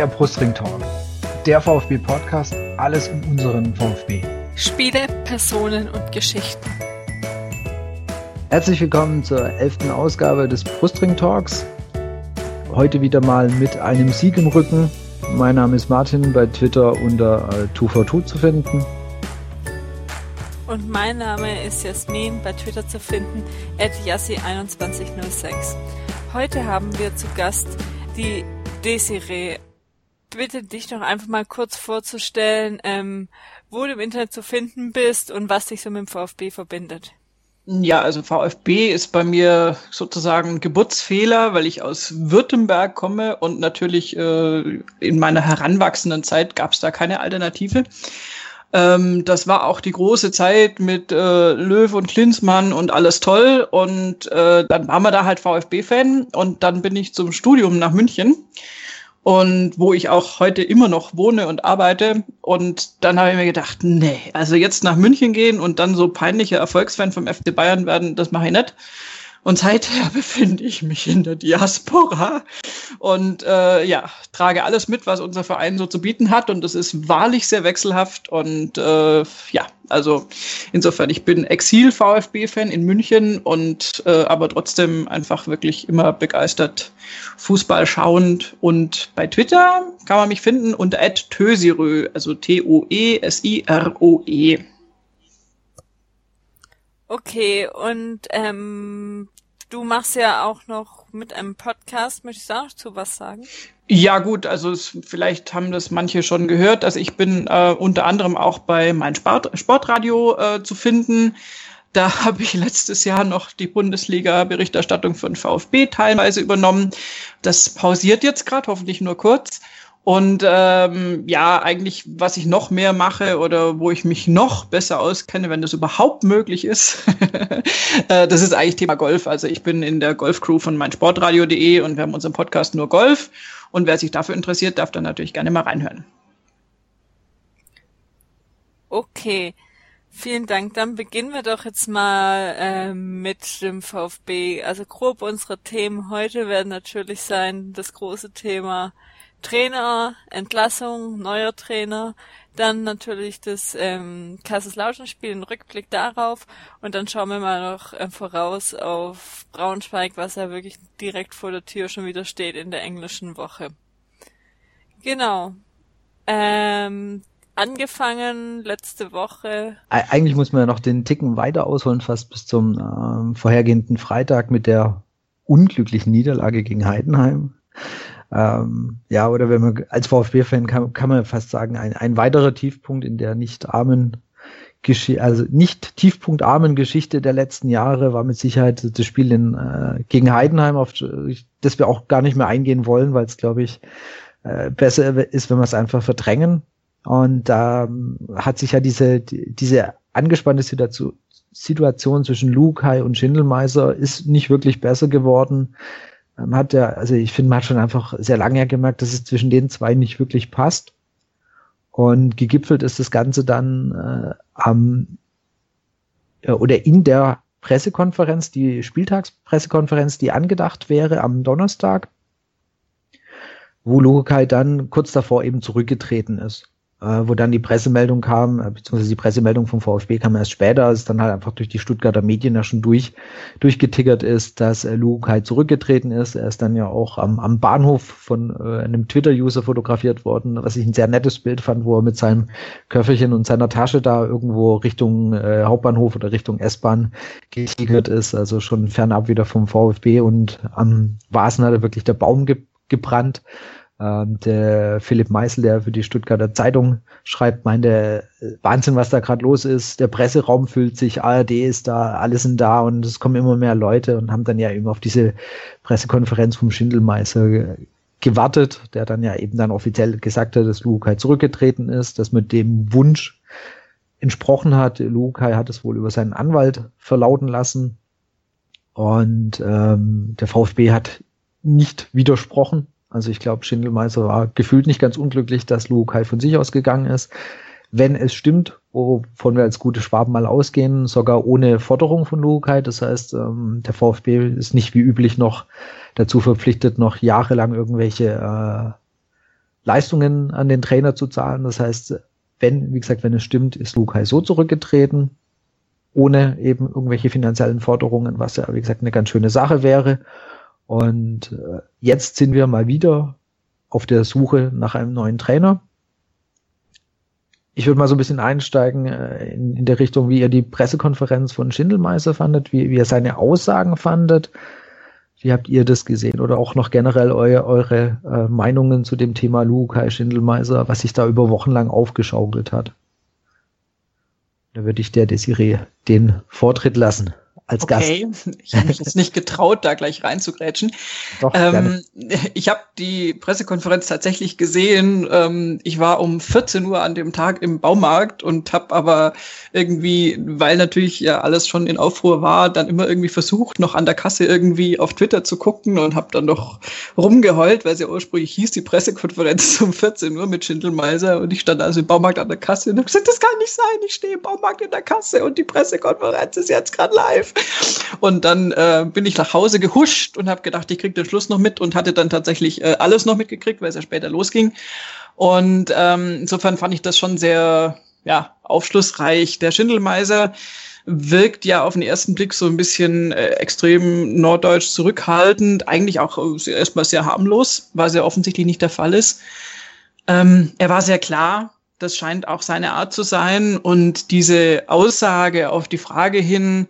der Brustring Talk, der VfB Podcast, alles um unseren VfB. Spiele, Personen und Geschichten. Herzlich willkommen zur elften Ausgabe des Brustring Talks. Heute wieder mal mit einem Sieg im Rücken. Mein Name ist Martin, bei Twitter unter äh, 242 zu finden. Und mein Name ist Jasmin, bei Twitter zu finden, at yassi2106. Heute haben wir zu Gast die Desiree. Bitte dich doch einfach mal kurz vorzustellen, ähm, wo du im Internet zu finden bist und was dich so mit dem VfB verbindet. Ja, also VfB ist bei mir sozusagen Geburtsfehler, weil ich aus Württemberg komme und natürlich äh, in meiner heranwachsenden Zeit gab es da keine Alternative. Ähm, das war auch die große Zeit mit äh, Löw und Klinsmann und alles toll. Und äh, dann waren wir da halt VfB-Fan und dann bin ich zum Studium nach München und wo ich auch heute immer noch wohne und arbeite. Und dann habe ich mir gedacht, nee, also jetzt nach München gehen und dann so peinlicher Erfolgsfan vom FC Bayern werden, das mache ich nicht. Und seither befinde ich mich in der Diaspora und äh, ja, trage alles mit, was unser Verein so zu bieten hat. Und es ist wahrlich sehr wechselhaft. Und äh, ja, also insofern, ich bin Exil-VfB-Fan in München und äh, aber trotzdem einfach wirklich immer begeistert Fußball schauend. Und bei Twitter kann man mich finden unter Tösirö, also T-O-E-S-I-R-O-E. -E. Okay, und ähm, du machst ja auch noch mit einem Podcast. Möchtest du auch zu was sagen? Ja gut, also es, vielleicht haben das manche schon gehört. Also ich bin äh, unter anderem auch bei mein Sport, Sportradio äh, zu finden. Da habe ich letztes Jahr noch die Bundesliga-Berichterstattung von VfB teilweise übernommen. Das pausiert jetzt gerade, hoffentlich nur kurz. Und ähm, ja, eigentlich, was ich noch mehr mache oder wo ich mich noch besser auskenne, wenn das überhaupt möglich ist, äh, das ist eigentlich Thema Golf. Also ich bin in der Golfcrew von meinsportradio.de und wir haben unseren Podcast nur Golf. Und wer sich dafür interessiert, darf dann natürlich gerne mal reinhören. Okay. Vielen Dank. Dann beginnen wir doch jetzt mal äh, mit dem VfB. Also grob unsere Themen heute werden natürlich sein das große Thema Trainer, Entlassung, neuer Trainer, dann natürlich das ähm, Kaiserslautern-Spiel, ein Rückblick darauf und dann schauen wir mal noch äh, voraus auf Braunschweig, was ja wirklich direkt vor der Tür schon wieder steht in der englischen Woche. Genau. Ähm, angefangen letzte Woche. Eigentlich muss man ja noch den Ticken weiter ausholen, fast bis zum äh, vorhergehenden Freitag mit der unglücklichen Niederlage gegen Heidenheim. Ähm, ja, oder wenn man als VfB-Fan kann, kann man fast sagen, ein, ein weiterer Tiefpunkt in der nicht armen Geschichte, also nicht tiefpunktarmen Geschichte der letzten Jahre war mit Sicherheit das Spiel in, äh, gegen Heidenheim, auf das wir auch gar nicht mehr eingehen wollen, weil es, glaube ich, äh, besser ist, wenn wir es einfach verdrängen. Und da ähm, hat sich ja diese, die, diese angespannte Situation, Situation zwischen Lukai und Schindelmeiser ist nicht wirklich besser geworden. Man hat ja, also ich finde, man hat schon einfach sehr lange gemerkt, dass es zwischen den zwei nicht wirklich passt. Und gegipfelt ist das Ganze dann äh, am äh, oder in der Pressekonferenz, die Spieltagspressekonferenz, die angedacht wäre am Donnerstag, wo Lukai dann kurz davor eben zurückgetreten ist wo dann die Pressemeldung kam, äh, beziehungsweise die Pressemeldung vom VfB kam erst später, als es dann halt einfach durch die Stuttgarter Medien ja schon durch, durchgetickert ist, dass äh, Luke halt zurückgetreten ist. Er ist dann ja auch am, am Bahnhof von äh, einem Twitter-User fotografiert worden, was ich ein sehr nettes Bild fand, wo er mit seinem Köfferchen und seiner Tasche da irgendwo Richtung äh, Hauptbahnhof oder Richtung S-Bahn getigert ist, also schon fernab wieder vom VfB und am Vasen hat er wirklich der Baum ge gebrannt. Ähm, der Philipp Meisel, der für die Stuttgarter Zeitung schreibt, meinte, äh, Wahnsinn, was da gerade los ist. Der Presseraum füllt sich, ARD ist da, alle sind da und es kommen immer mehr Leute und haben dann ja eben auf diese Pressekonferenz vom Schindelmeister gewartet, der dann ja eben dann offiziell gesagt hat, dass Lukai zurückgetreten ist, dass mit dem Wunsch entsprochen hat. Lukai hat es wohl über seinen Anwalt verlauten lassen und ähm, der VfB hat nicht widersprochen also ich glaube, Schindelmeister war gefühlt nicht ganz unglücklich, dass Lukai von sich ausgegangen ist. Wenn es stimmt, wovon wir als gute Schwaben mal ausgehen, sogar ohne Forderung von Lukai. Das heißt, ähm, der VfB ist nicht wie üblich noch dazu verpflichtet, noch jahrelang irgendwelche äh, Leistungen an den Trainer zu zahlen. Das heißt, wenn, wie gesagt, wenn es stimmt, ist Lukai so zurückgetreten, ohne eben irgendwelche finanziellen Forderungen, was ja, wie gesagt, eine ganz schöne Sache wäre. Und äh, jetzt sind wir mal wieder auf der Suche nach einem neuen Trainer. Ich würde mal so ein bisschen einsteigen äh, in, in der Richtung, wie ihr die Pressekonferenz von Schindelmeister fandet, wie, wie ihr seine Aussagen fandet. Wie habt ihr das gesehen? Oder auch noch generell eu, eure äh, Meinungen zu dem Thema Lukai Schindelmeiser, was sich da über Wochen lang aufgeschaukelt hat? Da würde ich der Desiree den Vortritt lassen als okay. Gast. Ich habe mich jetzt nicht getraut, da gleich reinzugrätschen. Doch, ähm, ich habe die Pressekonferenz tatsächlich gesehen. Ähm, ich war um 14 Uhr an dem Tag im Baumarkt und habe aber irgendwie, weil natürlich ja alles schon in Aufruhr war, dann immer irgendwie versucht, noch an der Kasse irgendwie auf Twitter zu gucken und habe dann noch rumgeheult, weil sie ursprünglich hieß, die Pressekonferenz um 14 Uhr mit Schindelmeiser und ich stand also im Baumarkt an der Kasse und habe gesagt, das kann nicht sein, ich stehe im Baumarkt in der Kasse und die Pressekonferenz ist jetzt gerade live. Und dann äh, bin ich nach Hause gehuscht und habe gedacht, ich krieg den Schluss noch mit und hatte dann tatsächlich äh, alles noch mitgekriegt, weil es ja später losging. Und ähm, insofern fand ich das schon sehr ja, aufschlussreich. Der Schindelmeiser wirkt ja auf den ersten Blick so ein bisschen äh, extrem norddeutsch zurückhaltend, eigentlich auch äh, erstmal sehr harmlos, was ja offensichtlich nicht der Fall ist. Ähm, er war sehr klar, das scheint auch seine Art zu sein. Und diese Aussage auf die Frage hin,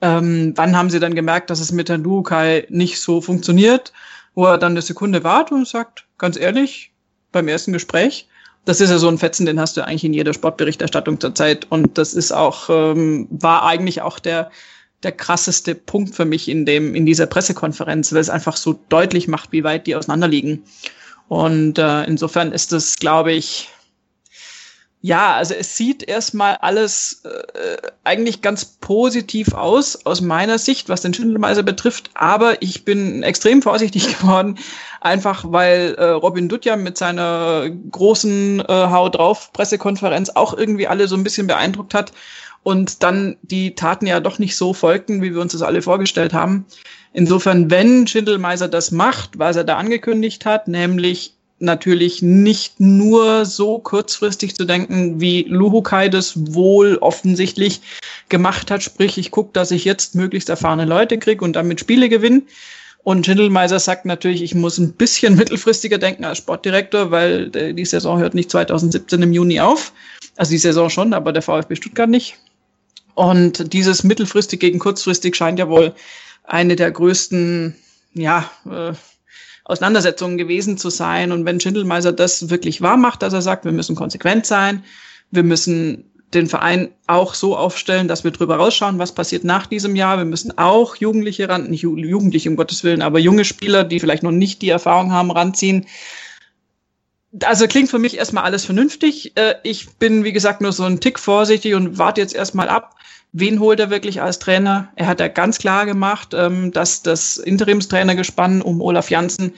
ähm, wann haben sie dann gemerkt, dass es mit Herrn Lukai nicht so funktioniert, wo er dann eine Sekunde wartet und sagt, ganz ehrlich, beim ersten Gespräch, das ist ja so ein Fetzen, den hast du eigentlich in jeder Sportberichterstattung zurzeit. Und das ist auch, ähm, war eigentlich auch der, der krasseste Punkt für mich in dem, in dieser Pressekonferenz, weil es einfach so deutlich macht, wie weit die auseinanderliegen. Und äh, insofern ist das, glaube ich, ja, also es sieht erstmal alles äh, eigentlich ganz positiv aus, aus meiner Sicht, was den Schindelmeiser betrifft. Aber ich bin extrem vorsichtig geworden, einfach weil äh, Robin Dutja mit seiner großen äh, Hau drauf Pressekonferenz auch irgendwie alle so ein bisschen beeindruckt hat und dann die Taten ja doch nicht so folgten, wie wir uns das alle vorgestellt haben. Insofern, wenn Schindelmeiser das macht, was er da angekündigt hat, nämlich natürlich nicht nur so kurzfristig zu denken, wie Luhukai das wohl offensichtlich gemacht hat. Sprich, ich gucke, dass ich jetzt möglichst erfahrene Leute kriege und damit Spiele gewinne. Und Schindelmeiser sagt natürlich, ich muss ein bisschen mittelfristiger denken als Sportdirektor, weil die Saison hört nicht 2017 im Juni auf. Also die Saison schon, aber der VfB Stuttgart nicht. Und dieses mittelfristig gegen kurzfristig scheint ja wohl eine der größten, ja, äh, Auseinandersetzungen gewesen zu sein. Und wenn Schindelmeiser das wirklich wahr macht, dass er sagt, wir müssen konsequent sein, wir müssen den Verein auch so aufstellen, dass wir drüber rausschauen, was passiert nach diesem Jahr. Wir müssen auch Jugendliche ran, nicht Jugendliche um Gottes Willen, aber junge Spieler, die vielleicht noch nicht die Erfahrung haben, ranziehen. Also klingt für mich erstmal alles vernünftig. Äh, ich bin, wie gesagt, nur so ein Tick vorsichtig und warte jetzt erstmal ab, wen holt er wirklich als Trainer? Er hat ja ganz klar gemacht, ähm, dass das Interimstrainergespann um Olaf Janssen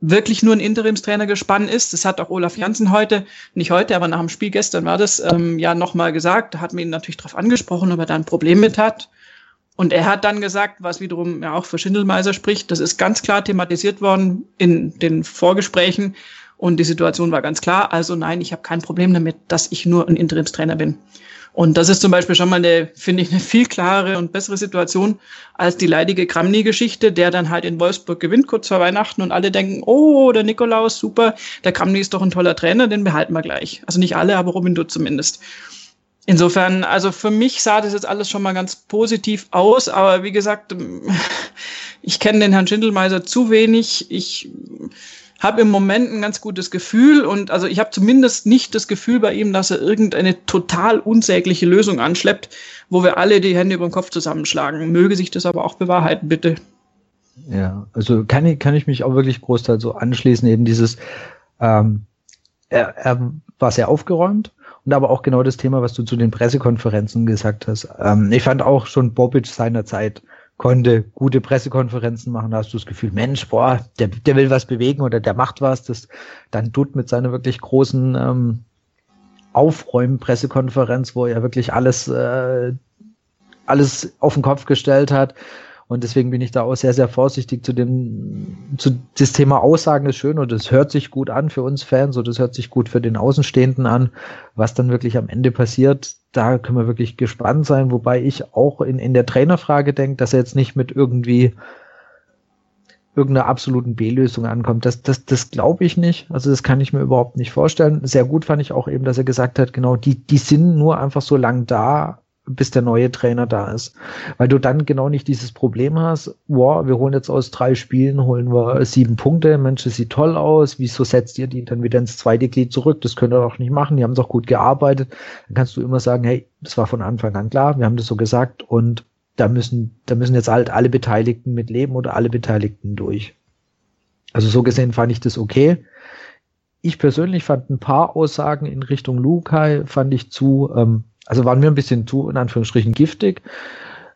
wirklich nur ein Interimstrainergespann ist. Das hat auch Olaf Janssen heute, nicht heute, aber nach dem Spiel gestern war das ähm, ja nochmal gesagt. Da hat man ihn natürlich darauf angesprochen, ob er da ein Problem mit hat. Und er hat dann gesagt, was wiederum ja auch für Schindelmeiser spricht, das ist ganz klar thematisiert worden in den Vorgesprächen. Und die Situation war ganz klar. Also nein, ich habe kein Problem damit, dass ich nur ein Interimstrainer bin. Und das ist zum Beispiel schon mal eine, finde ich, eine viel klarere und bessere Situation als die leidige Kramny-Geschichte, der dann halt in Wolfsburg gewinnt kurz vor Weihnachten und alle denken, oh, der Nikolaus, super, der Kramny ist doch ein toller Trainer, den behalten wir gleich. Also nicht alle, aber Robin Dutt zumindest. Insofern, also für mich sah das jetzt alles schon mal ganz positiv aus, aber wie gesagt, ich kenne den Herrn Schindelmeiser zu wenig. Ich habe im Moment ein ganz gutes Gefühl und also ich habe zumindest nicht das Gefühl bei ihm, dass er irgendeine total unsägliche Lösung anschleppt, wo wir alle die Hände über den Kopf zusammenschlagen. Möge sich das aber auch bewahrheiten, bitte. Ja, also kann ich, kann ich mich auch wirklich großteils so anschließen, eben dieses, ähm, er, er war sehr aufgeräumt und aber auch genau das Thema, was du zu den Pressekonferenzen gesagt hast. Ähm, ich fand auch schon Bobic seinerzeit konnte gute Pressekonferenzen machen, da hast du das Gefühl, Mensch, boah, der, der will was bewegen oder der macht was. Das dann tut mit seiner wirklich großen ähm, Aufräumen-Pressekonferenz, wo er wirklich alles, äh, alles auf den Kopf gestellt hat. Und deswegen bin ich da auch sehr, sehr vorsichtig zu dem, zu das Thema Aussagen ist schön und es hört sich gut an für uns Fans und es hört sich gut für den Außenstehenden an. Was dann wirklich am Ende passiert, da können wir wirklich gespannt sein, wobei ich auch in, in der Trainerfrage denke, dass er jetzt nicht mit irgendwie irgendeiner absoluten B-Lösung ankommt. Das, das, das glaube ich nicht. Also das kann ich mir überhaupt nicht vorstellen. Sehr gut fand ich auch eben, dass er gesagt hat, genau, die, die sind nur einfach so lang da, bis der neue Trainer da ist. Weil du dann genau nicht dieses Problem hast, wow, wir holen jetzt aus drei Spielen, holen wir sieben Punkte, Mensch, das sieht toll aus, wieso setzt ihr die dann wieder ins zweite Glied zurück? Das könnt ihr doch nicht machen, die haben doch gut gearbeitet. Dann kannst du immer sagen, hey, das war von Anfang an klar, wir haben das so gesagt und da müssen, da müssen jetzt halt alle Beteiligten mit leben oder alle Beteiligten durch. Also so gesehen fand ich das okay. Ich persönlich fand ein paar Aussagen in Richtung Lukai, fand ich zu, ähm, also waren mir ein bisschen zu, in Anführungsstrichen, giftig,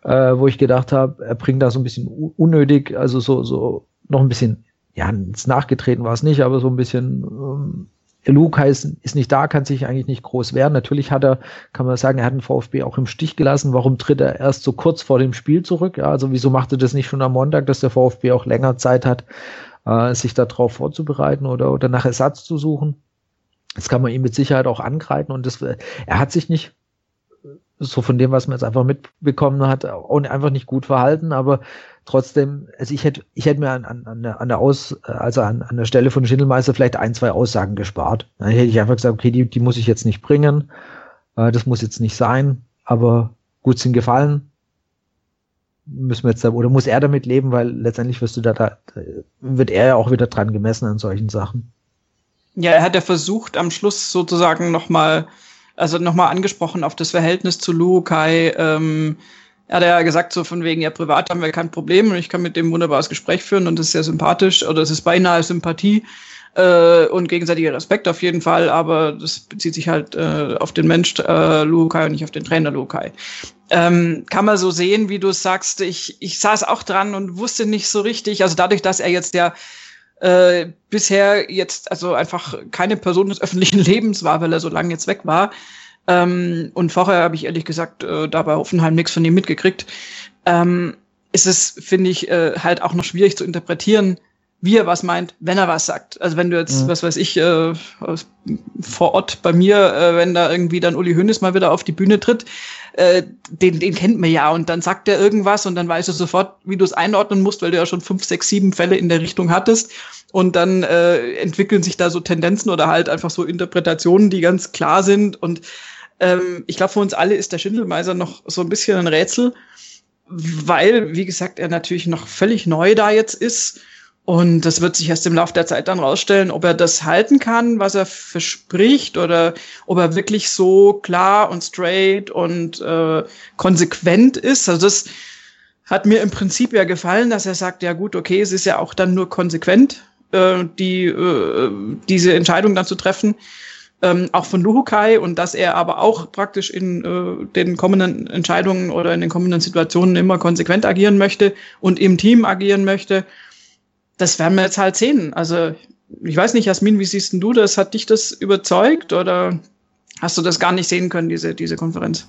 äh, wo ich gedacht habe, er bringt da so ein bisschen unnötig, also so, so noch ein bisschen, ja, Nachgetreten war es nicht, aber so ein bisschen ähm, Luke ist, ist nicht da, kann sich eigentlich nicht groß wehren. Natürlich hat er, kann man sagen, er hat den VfB auch im Stich gelassen. Warum tritt er erst so kurz vor dem Spiel zurück? Ja, also wieso macht er das nicht schon am Montag, dass der VfB auch länger Zeit hat, äh, sich darauf vorzubereiten oder, oder nach Ersatz zu suchen? Das kann man ihm mit Sicherheit auch angreifen und das, er hat sich nicht so von dem, was man jetzt einfach mitbekommen hat, auch einfach nicht gut verhalten, aber trotzdem, also ich hätte, ich hätte mir an, an, an, der, an der Aus, also an, an der Stelle von Schindelmeister vielleicht ein, zwei Aussagen gespart. Dann hätte ich einfach gesagt, okay, die, die muss ich jetzt nicht bringen, äh, das muss jetzt nicht sein, aber gut sind gefallen, müssen wir jetzt oder muss er damit leben, weil letztendlich wirst du da, da wird er ja auch wieder dran gemessen an solchen Sachen. Ja, er hat ja versucht, am Schluss sozusagen nochmal, also nochmal angesprochen auf das Verhältnis zu Lukai, ähm, er hat ja gesagt, so von wegen, ja, privat haben wir kein Problem und ich kann mit dem wunderbares Gespräch führen und das ist sehr sympathisch oder es ist beinahe Sympathie äh, und gegenseitiger Respekt auf jeden Fall, aber das bezieht sich halt äh, auf den Mensch äh, Lukai und nicht auf den Trainer Lukai. Ähm, kann man so sehen, wie du sagst, ich, ich saß auch dran und wusste nicht so richtig, also dadurch, dass er jetzt der äh, bisher jetzt also einfach keine Person des öffentlichen Lebens war, weil er so lange jetzt weg war, ähm, und vorher habe ich ehrlich gesagt äh, da bei Hoffenheim nichts von ihm mitgekriegt. Ähm, ist es, finde ich, äh, halt auch noch schwierig zu interpretieren, wie er was meint, wenn er was sagt. Also wenn du jetzt, mhm. was weiß ich, äh, vor Ort bei mir, äh, wenn da irgendwie dann Uli Hoeneß mal wieder auf die Bühne tritt, äh, den, den kennt man ja. Und dann sagt er irgendwas und dann weißt du sofort, wie du es einordnen musst, weil du ja schon fünf, sechs, sieben Fälle in der Richtung hattest. Und dann äh, entwickeln sich da so Tendenzen oder halt einfach so Interpretationen, die ganz klar sind. Und ähm, ich glaube, für uns alle ist der Schindelmeiser noch so ein bisschen ein Rätsel, weil, wie gesagt, er natürlich noch völlig neu da jetzt ist. Und das wird sich erst im Laufe der Zeit dann rausstellen, ob er das halten kann, was er verspricht, oder ob er wirklich so klar und straight und äh, konsequent ist. Also das hat mir im Prinzip ja gefallen, dass er sagt, ja gut, okay, es ist ja auch dann nur konsequent, äh, die, äh, diese Entscheidung dann zu treffen ähm, auch von Luhukai und dass er aber auch praktisch in äh, den kommenden Entscheidungen oder in den kommenden Situationen immer konsequent agieren möchte und im Team agieren möchte. Das werden wir jetzt halt sehen. Also ich weiß nicht, Jasmin, wie siehst du das? Hat dich das überzeugt oder hast du das gar nicht sehen können, diese, diese Konferenz?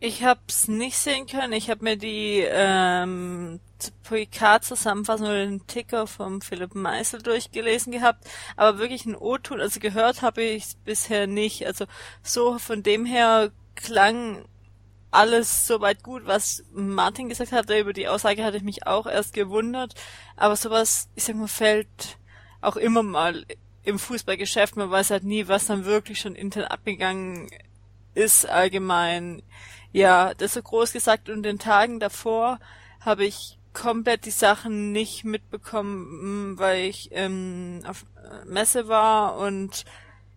Ich habe es nicht sehen können. Ich habe mir die ähm, PK-Zusammenfassung oder den Ticker vom Philipp Meisel durchgelesen gehabt, aber wirklich ein O-Ton, also gehört habe ich es bisher nicht. Also so von dem her klang alles soweit gut, was Martin gesagt hatte. Über die Aussage hatte ich mich auch erst gewundert. Aber sowas, ich sag mal, fällt auch immer mal im Fußballgeschäft. Man weiß halt nie, was dann wirklich schon intern abgegangen ist allgemein ja, das so groß gesagt und den Tagen davor habe ich komplett die Sachen nicht mitbekommen, weil ich ähm, auf Messe war und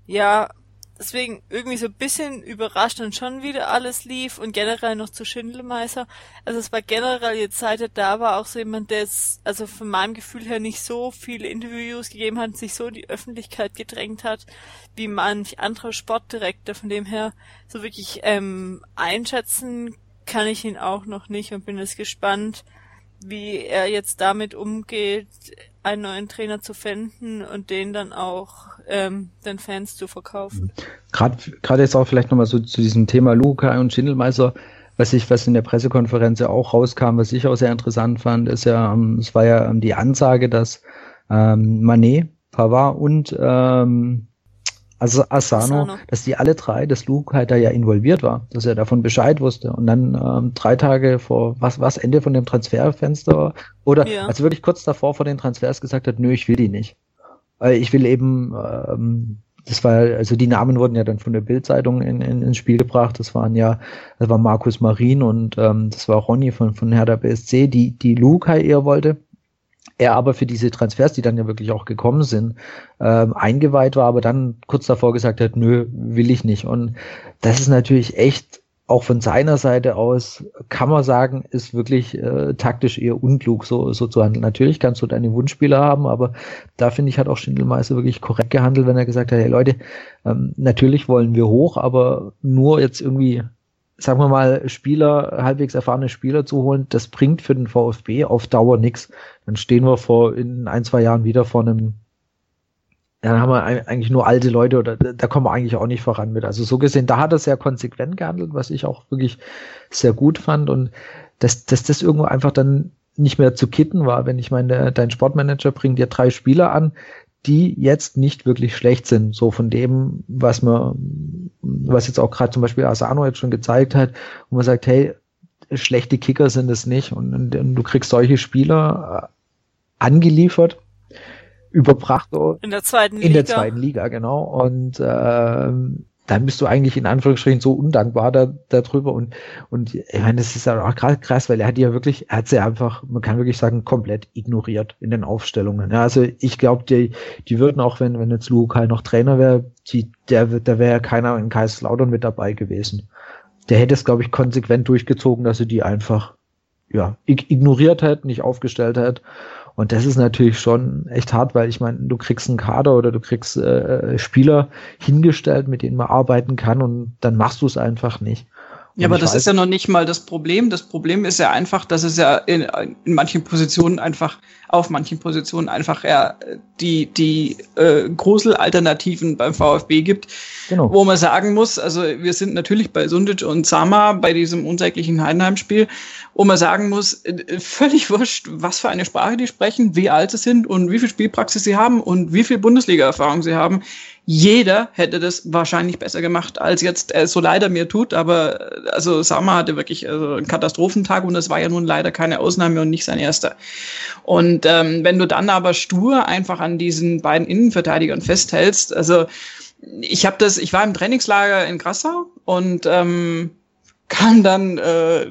ja, deswegen irgendwie so ein bisschen überrascht und schon wieder alles lief und generell noch zu Schindelmeister. Also es war generell jetzt seit er da war auch so jemand, der es, also von meinem Gefühl her nicht so viele Interviews gegeben hat, sich so in die Öffentlichkeit gedrängt hat, wie manch anderer Sportdirektor. Von dem her so wirklich ähm, einschätzen kann ich ihn auch noch nicht und bin jetzt gespannt, wie er jetzt damit umgeht, einen neuen Trainer zu finden und den dann auch ähm, den Fans zu verkaufen. Gerade gerade jetzt auch vielleicht nochmal so zu diesem Thema Luca und Schindelmeister. was ich, was in der Pressekonferenz ja auch rauskam, was ich auch sehr interessant fand, ist ja, ähm, es war ja ähm, die Ansage, dass ähm, Manet, Pavard und ähm, also Asano, Asano, dass die alle drei, dass Luke halt da ja involviert war, dass er davon Bescheid wusste und dann ähm, drei Tage vor was was Ende von dem Transferfenster oder ja. also wirklich kurz davor vor den Transfers gesagt hat, nö, ich will die nicht. Weil ich will eben ähm, das war, also die Namen wurden ja dann von der Bildzeitung in, in, ins Spiel gebracht. Das waren ja, das war Markus Marin und ähm, das war Ronny von, von Hertha BSC, die, die Lukai eher wollte. Er aber für diese Transfers, die dann ja wirklich auch gekommen sind, ähm, eingeweiht war, aber dann kurz davor gesagt hat, nö, will ich nicht. Und das ist natürlich echt auch von seiner Seite aus kann man sagen, ist wirklich äh, taktisch eher unklug, so, so zu handeln. Natürlich kannst du deine Wunschspieler haben, aber da finde ich, hat auch Schindelmeister wirklich korrekt gehandelt, wenn er gesagt hat, hey Leute, ähm, natürlich wollen wir hoch, aber nur jetzt irgendwie, sagen wir mal, Spieler, halbwegs erfahrene Spieler zu holen, das bringt für den VfB auf Dauer nichts. Dann stehen wir vor in ein, zwei Jahren wieder vor einem dann haben wir eigentlich nur alte Leute oder da kommen wir eigentlich auch nicht voran mit. Also so gesehen, da hat er sehr konsequent gehandelt, was ich auch wirklich sehr gut fand und dass, dass das irgendwo einfach dann nicht mehr zu kitten war, wenn ich meine, dein Sportmanager bringt dir drei Spieler an, die jetzt nicht wirklich schlecht sind, so von dem, was man, was jetzt auch gerade zum Beispiel Asano jetzt schon gezeigt hat, wo man sagt, hey, schlechte Kicker sind es nicht und, und, und du kriegst solche Spieler äh, angeliefert, überbracht. In der zweiten Liga. In der zweiten Liga, genau. Und ähm, dann bist du eigentlich in Anführungsstrichen so undankbar da, darüber und und ich meine, das ist ja auch gerade krass, weil er hat ja wirklich, er hat sie einfach, man kann wirklich sagen, komplett ignoriert in den Aufstellungen. Ja, also ich glaube, die, die würden auch, wenn wenn jetzt Lukai noch Trainer wäre, die, der der wäre ja keiner in Kaiserslautern mit dabei gewesen. Der hätte es, glaube ich, konsequent durchgezogen, dass er die einfach ja ignoriert hat, nicht aufgestellt hat und das ist natürlich schon echt hart, weil ich meine, du kriegst einen Kader oder du kriegst äh, Spieler hingestellt, mit denen man arbeiten kann und dann machst du es einfach nicht. Ja, aber das weiß, ist ja noch nicht mal das Problem. Das Problem ist ja einfach, dass es ja in, in manchen Positionen einfach, auf manchen Positionen einfach ja die, die äh, Gruselalternativen beim VfB gibt, genau. wo man sagen muss, also wir sind natürlich bei Sundic und Sama bei diesem unsäglichen Heidenheim-Spiel, wo man sagen muss, äh, völlig wurscht, was für eine Sprache die sprechen, wie alt sie sind und wie viel Spielpraxis sie haben und wie viel Bundesliga-Erfahrung sie haben jeder hätte das wahrscheinlich besser gemacht, als jetzt er so leider mir tut. Aber also Sama hatte wirklich also einen Katastrophentag und das war ja nun leider keine Ausnahme und nicht sein erster. Und ähm, wenn du dann aber stur einfach an diesen beiden Innenverteidigern festhältst, also ich habe das, ich war im Trainingslager in Grassau und ähm, kam dann äh,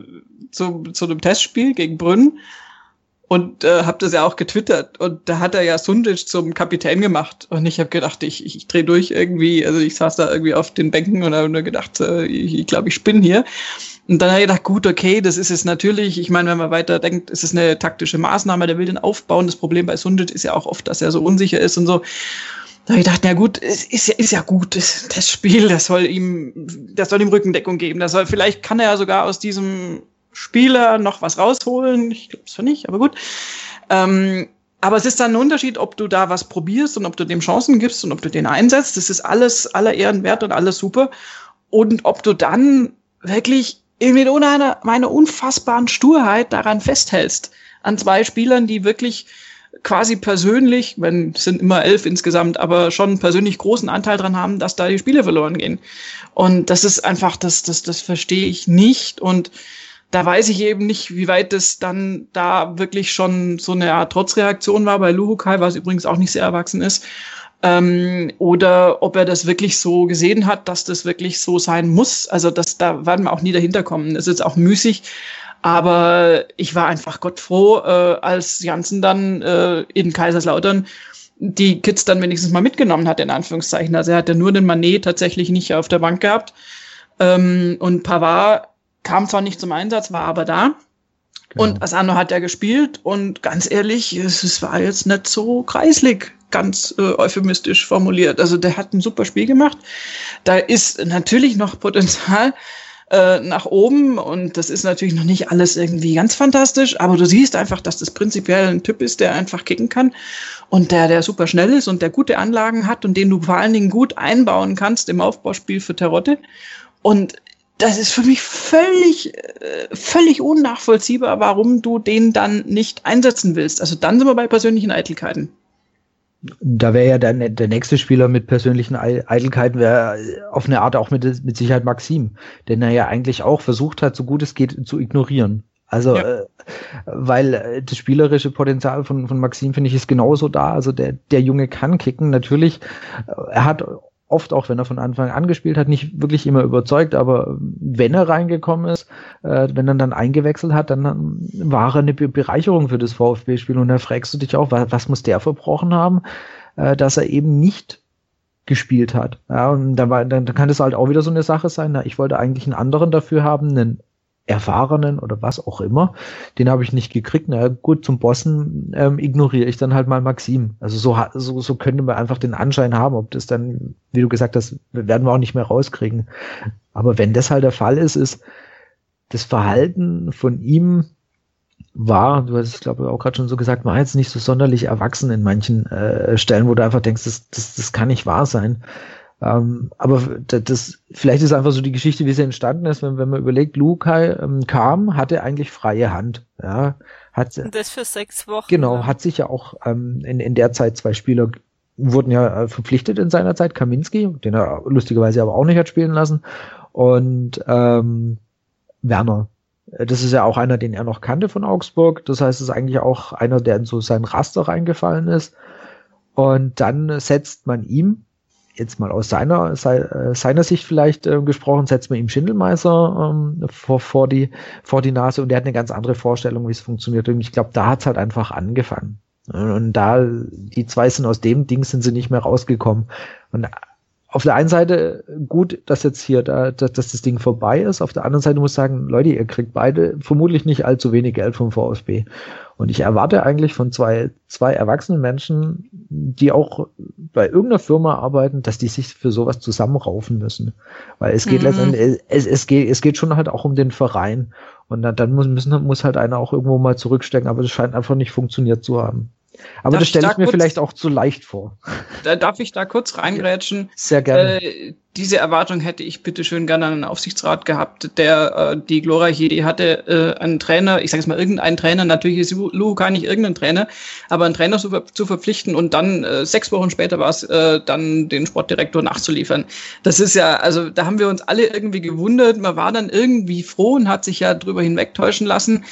zu, zu einem Testspiel gegen Brünn und äh, habe das ja auch getwittert und da hat er ja Sundic zum Kapitän gemacht und ich habe gedacht, ich, ich drehe durch irgendwie, also ich saß da irgendwie auf den Bänken und habe nur gedacht, äh, ich, ich glaube, ich spinne hier. Und dann habe ich gedacht, gut, okay, das ist es natürlich. Ich meine, wenn man weiter denkt, ist es eine taktische Maßnahme, der will den aufbauen. Das Problem bei Sundic ist ja auch oft, dass er so unsicher ist und so. Da habe ich gedacht, na gut, es ist ja, ist ja gut, das, das Spiel, das soll ihm, das soll ihm Rückendeckung geben. Das soll, vielleicht kann er ja sogar aus diesem Spieler noch was rausholen. Ich glaube es nicht, aber gut. Ähm, aber es ist dann ein Unterschied, ob du da was probierst und ob du dem Chancen gibst und ob du den einsetzt. Das ist alles aller Ehren wert und alles super. Und ob du dann wirklich mit einer, meiner unfassbaren Sturheit daran festhältst. An zwei Spielern, die wirklich quasi persönlich, wenn es sind immer elf insgesamt, aber schon persönlich großen Anteil dran haben, dass da die Spiele verloren gehen. Und das ist einfach, das, das, das verstehe ich nicht. Und da weiß ich eben nicht, wie weit das dann da wirklich schon so eine Art Trotzreaktion war bei Luhukai, was übrigens auch nicht sehr erwachsen ist. Ähm, oder ob er das wirklich so gesehen hat, dass das wirklich so sein muss. Also das, da werden wir auch nie dahinter kommen. Das ist jetzt auch müßig. Aber ich war einfach gottfroh, äh, als Janssen dann äh, in Kaiserslautern die Kids dann wenigstens mal mitgenommen hat, in Anführungszeichen. Also er hatte nur den Manet tatsächlich nicht auf der Bank gehabt. Ähm, und Pavard kam zwar nicht zum Einsatz, war aber da. Genau. Und Asano hat ja gespielt und ganz ehrlich, es, es war jetzt nicht so kreislig, ganz äh, euphemistisch formuliert. Also der hat ein super Spiel gemacht. Da ist natürlich noch Potenzial äh, nach oben und das ist natürlich noch nicht alles irgendwie ganz fantastisch, aber du siehst einfach, dass das prinzipiell ein Typ ist, der einfach kicken kann und der, der super schnell ist und der gute Anlagen hat und den du vor allen Dingen gut einbauen kannst im Aufbauspiel für Terotte. Und das ist für mich völlig, äh, völlig unnachvollziehbar, warum du den dann nicht einsetzen willst. Also dann sind wir bei persönlichen Eitelkeiten. Da wäre ja dann der nächste Spieler mit persönlichen Eitelkeiten wäre auf eine Art auch mit, mit Sicherheit Maxim, den er ja eigentlich auch versucht hat, so gut es geht, zu ignorieren. Also, ja. äh, weil äh, das spielerische Potenzial von, von Maxim, finde ich, ist genauso da. Also der, der Junge kann kicken. Natürlich, äh, er hat oft auch, wenn er von Anfang an gespielt hat, nicht wirklich immer überzeugt, aber wenn er reingekommen ist, äh, wenn er dann eingewechselt hat, dann war er eine Bereicherung für das VfB-Spiel und da fragst du dich auch, was, was muss der verbrochen haben, äh, dass er eben nicht gespielt hat. Ja, und dann, war, dann kann das halt auch wieder so eine Sache sein. Na, ich wollte eigentlich einen anderen dafür haben, einen Erfahrenen oder was auch immer. Den habe ich nicht gekriegt. Na gut, zum Bossen ähm, ignoriere ich dann halt mal Maxim. Also so, so, so könnte man einfach den Anschein haben, ob das dann, wie du gesagt hast, werden wir auch nicht mehr rauskriegen. Aber wenn das halt der Fall ist, ist das Verhalten von ihm war, du hast es glaube ich auch gerade schon so gesagt, war jetzt nicht so sonderlich erwachsen in manchen äh, Stellen, wo du einfach denkst, das, das, das kann nicht wahr sein. Ähm, aber das, vielleicht ist einfach so die Geschichte, wie sie entstanden ist, wenn, wenn man überlegt, Lukai ähm, kam, hatte eigentlich freie Hand. Ja, hat, Und das für sechs Wochen. Genau, ja. hat sich ja auch ähm, in, in der Zeit zwei Spieler wurden ja äh, verpflichtet in seiner Zeit, Kaminski, den er lustigerweise aber auch nicht hat spielen lassen, und ähm, Werner. Äh, das ist ja auch einer, den er noch kannte von Augsburg. Das heißt, es ist eigentlich auch einer, der in so sein Raster reingefallen ist. Und dann setzt man ihm jetzt mal aus seiner, äh, seiner Sicht vielleicht äh, gesprochen, setzt man ihm Schindelmeiser ähm, vor, vor, die, vor die Nase und der hat eine ganz andere Vorstellung, wie es funktioniert. Und ich glaube, da hat's halt einfach angefangen. Und da, die zwei sind aus dem Ding sind sie nicht mehr rausgekommen. Und auf der einen Seite gut, dass jetzt hier, da, dass, dass das Ding vorbei ist. Auf der anderen Seite muss ich sagen, Leute, ihr kriegt beide vermutlich nicht allzu wenig Geld vom VfB. Und ich erwarte eigentlich von zwei, zwei erwachsenen Menschen, die auch bei irgendeiner Firma arbeiten, dass die sich für sowas zusammenraufen müssen. Weil es geht mhm. letztendlich, es, es geht, es geht schon halt auch um den Verein. Und dann, dann muss, müssen, muss halt einer auch irgendwo mal zurückstecken, aber das scheint einfach nicht funktioniert zu haben. Aber darf das stelle ich, mir vielleicht auch zu leicht vor. Da darf ich da kurz reingrätschen? Sehr gerne. Äh, diese Erwartung hätte ich bitte schön gerne an einen Aufsichtsrat gehabt, der äh, die glorreiche Idee hatte, äh, einen Trainer, ich sage jetzt mal irgendeinen Trainer, natürlich ist gar nicht irgendein Trainer, aber einen Trainer zu, ver zu verpflichten und dann äh, sechs Wochen später war es, äh, dann den Sportdirektor nachzuliefern. Das ist ja, also da haben wir uns alle irgendwie gewundert. Man war dann irgendwie froh und hat sich ja drüber hinwegtäuschen lassen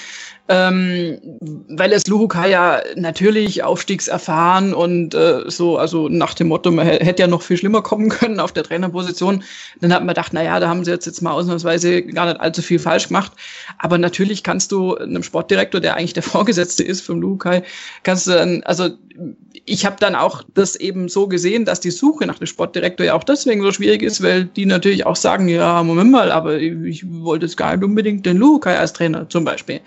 ähm, weil es Luhukai ja natürlich aufstiegserfahren und äh, so, also nach dem Motto, man hätte ja noch viel schlimmer kommen können auf der Trainerposition. Dann hat man gedacht, na ja, da haben sie jetzt, jetzt mal ausnahmsweise gar nicht allzu viel falsch gemacht. Aber natürlich kannst du einem Sportdirektor, der eigentlich der Vorgesetzte ist vom Luhukai, kannst du dann, also ich habe dann auch das eben so gesehen, dass die Suche nach dem Sportdirektor ja auch deswegen so schwierig ist, weil die natürlich auch sagen, ja, Moment mal, aber ich wollte jetzt gar nicht unbedingt den Luhukai als Trainer zum Beispiel.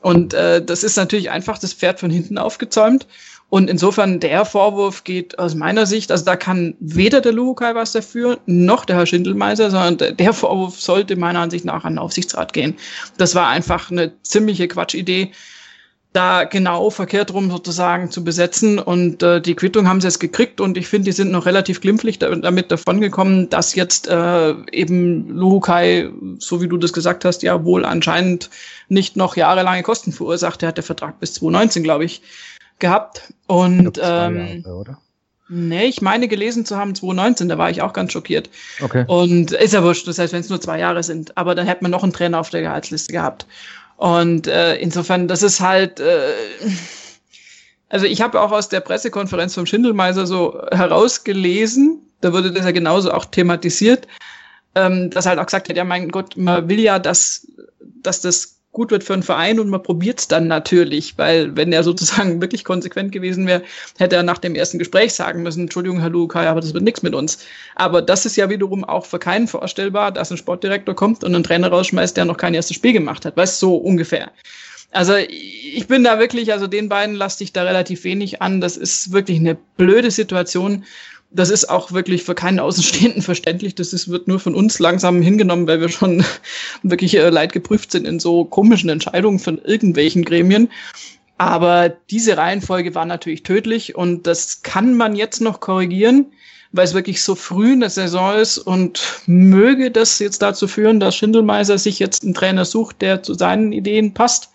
Und äh, das ist natürlich einfach das Pferd von hinten aufgezäumt. Und insofern der Vorwurf geht aus meiner Sicht, also da kann weder der Luhukai was dafür, noch der Herr Schindelmeiser, sondern der Vorwurf sollte meiner Ansicht nach an den Aufsichtsrat gehen. Das war einfach eine ziemliche Quatschidee da genau verkehrt rum sozusagen zu besetzen. Und äh, die Quittung haben sie jetzt gekriegt und ich finde, die sind noch relativ glimpflich damit davongekommen, dass jetzt äh, eben Luhukai, so wie du das gesagt hast, ja wohl anscheinend nicht noch jahrelange Kosten verursacht. Er hat der Vertrag bis 2019, glaube ich, gehabt. Und ich ähm, Jahre? Nee, ich meine gelesen zu haben 2019, da war ich auch ganz schockiert. Okay. Und ist ja wurscht, das heißt, wenn es nur zwei Jahre sind, aber dann hätte man noch einen Trainer auf der Gehaltsliste gehabt. Und äh, insofern, das ist halt, äh, also ich habe auch aus der Pressekonferenz vom Schindelmeiser so herausgelesen, da wurde das ja genauso auch thematisiert, ähm, dass halt auch gesagt hat, ja mein Gott, man will ja, dass, dass das gut wird für einen Verein und man probiert es dann natürlich, weil wenn er sozusagen wirklich konsequent gewesen wäre, hätte er nach dem ersten Gespräch sagen müssen, Entschuldigung, Herr Lukai, aber das wird nichts mit uns. Aber das ist ja wiederum auch für keinen vorstellbar, dass ein Sportdirektor kommt und einen Trainer rausschmeißt, der noch kein erstes Spiel gemacht hat. Weißt so ungefähr. Also ich bin da wirklich, also den beiden lasse ich da relativ wenig an. Das ist wirklich eine blöde Situation das ist auch wirklich für keinen Außenstehenden verständlich. Das ist, wird nur von uns langsam hingenommen, weil wir schon wirklich äh, leidgeprüft sind in so komischen Entscheidungen von irgendwelchen Gremien. Aber diese Reihenfolge war natürlich tödlich und das kann man jetzt noch korrigieren. weil es wirklich so früh in der Saison ist und möge das jetzt dazu führen, dass Schindelmeiser sich jetzt einen Trainer sucht, der zu seinen Ideen passt,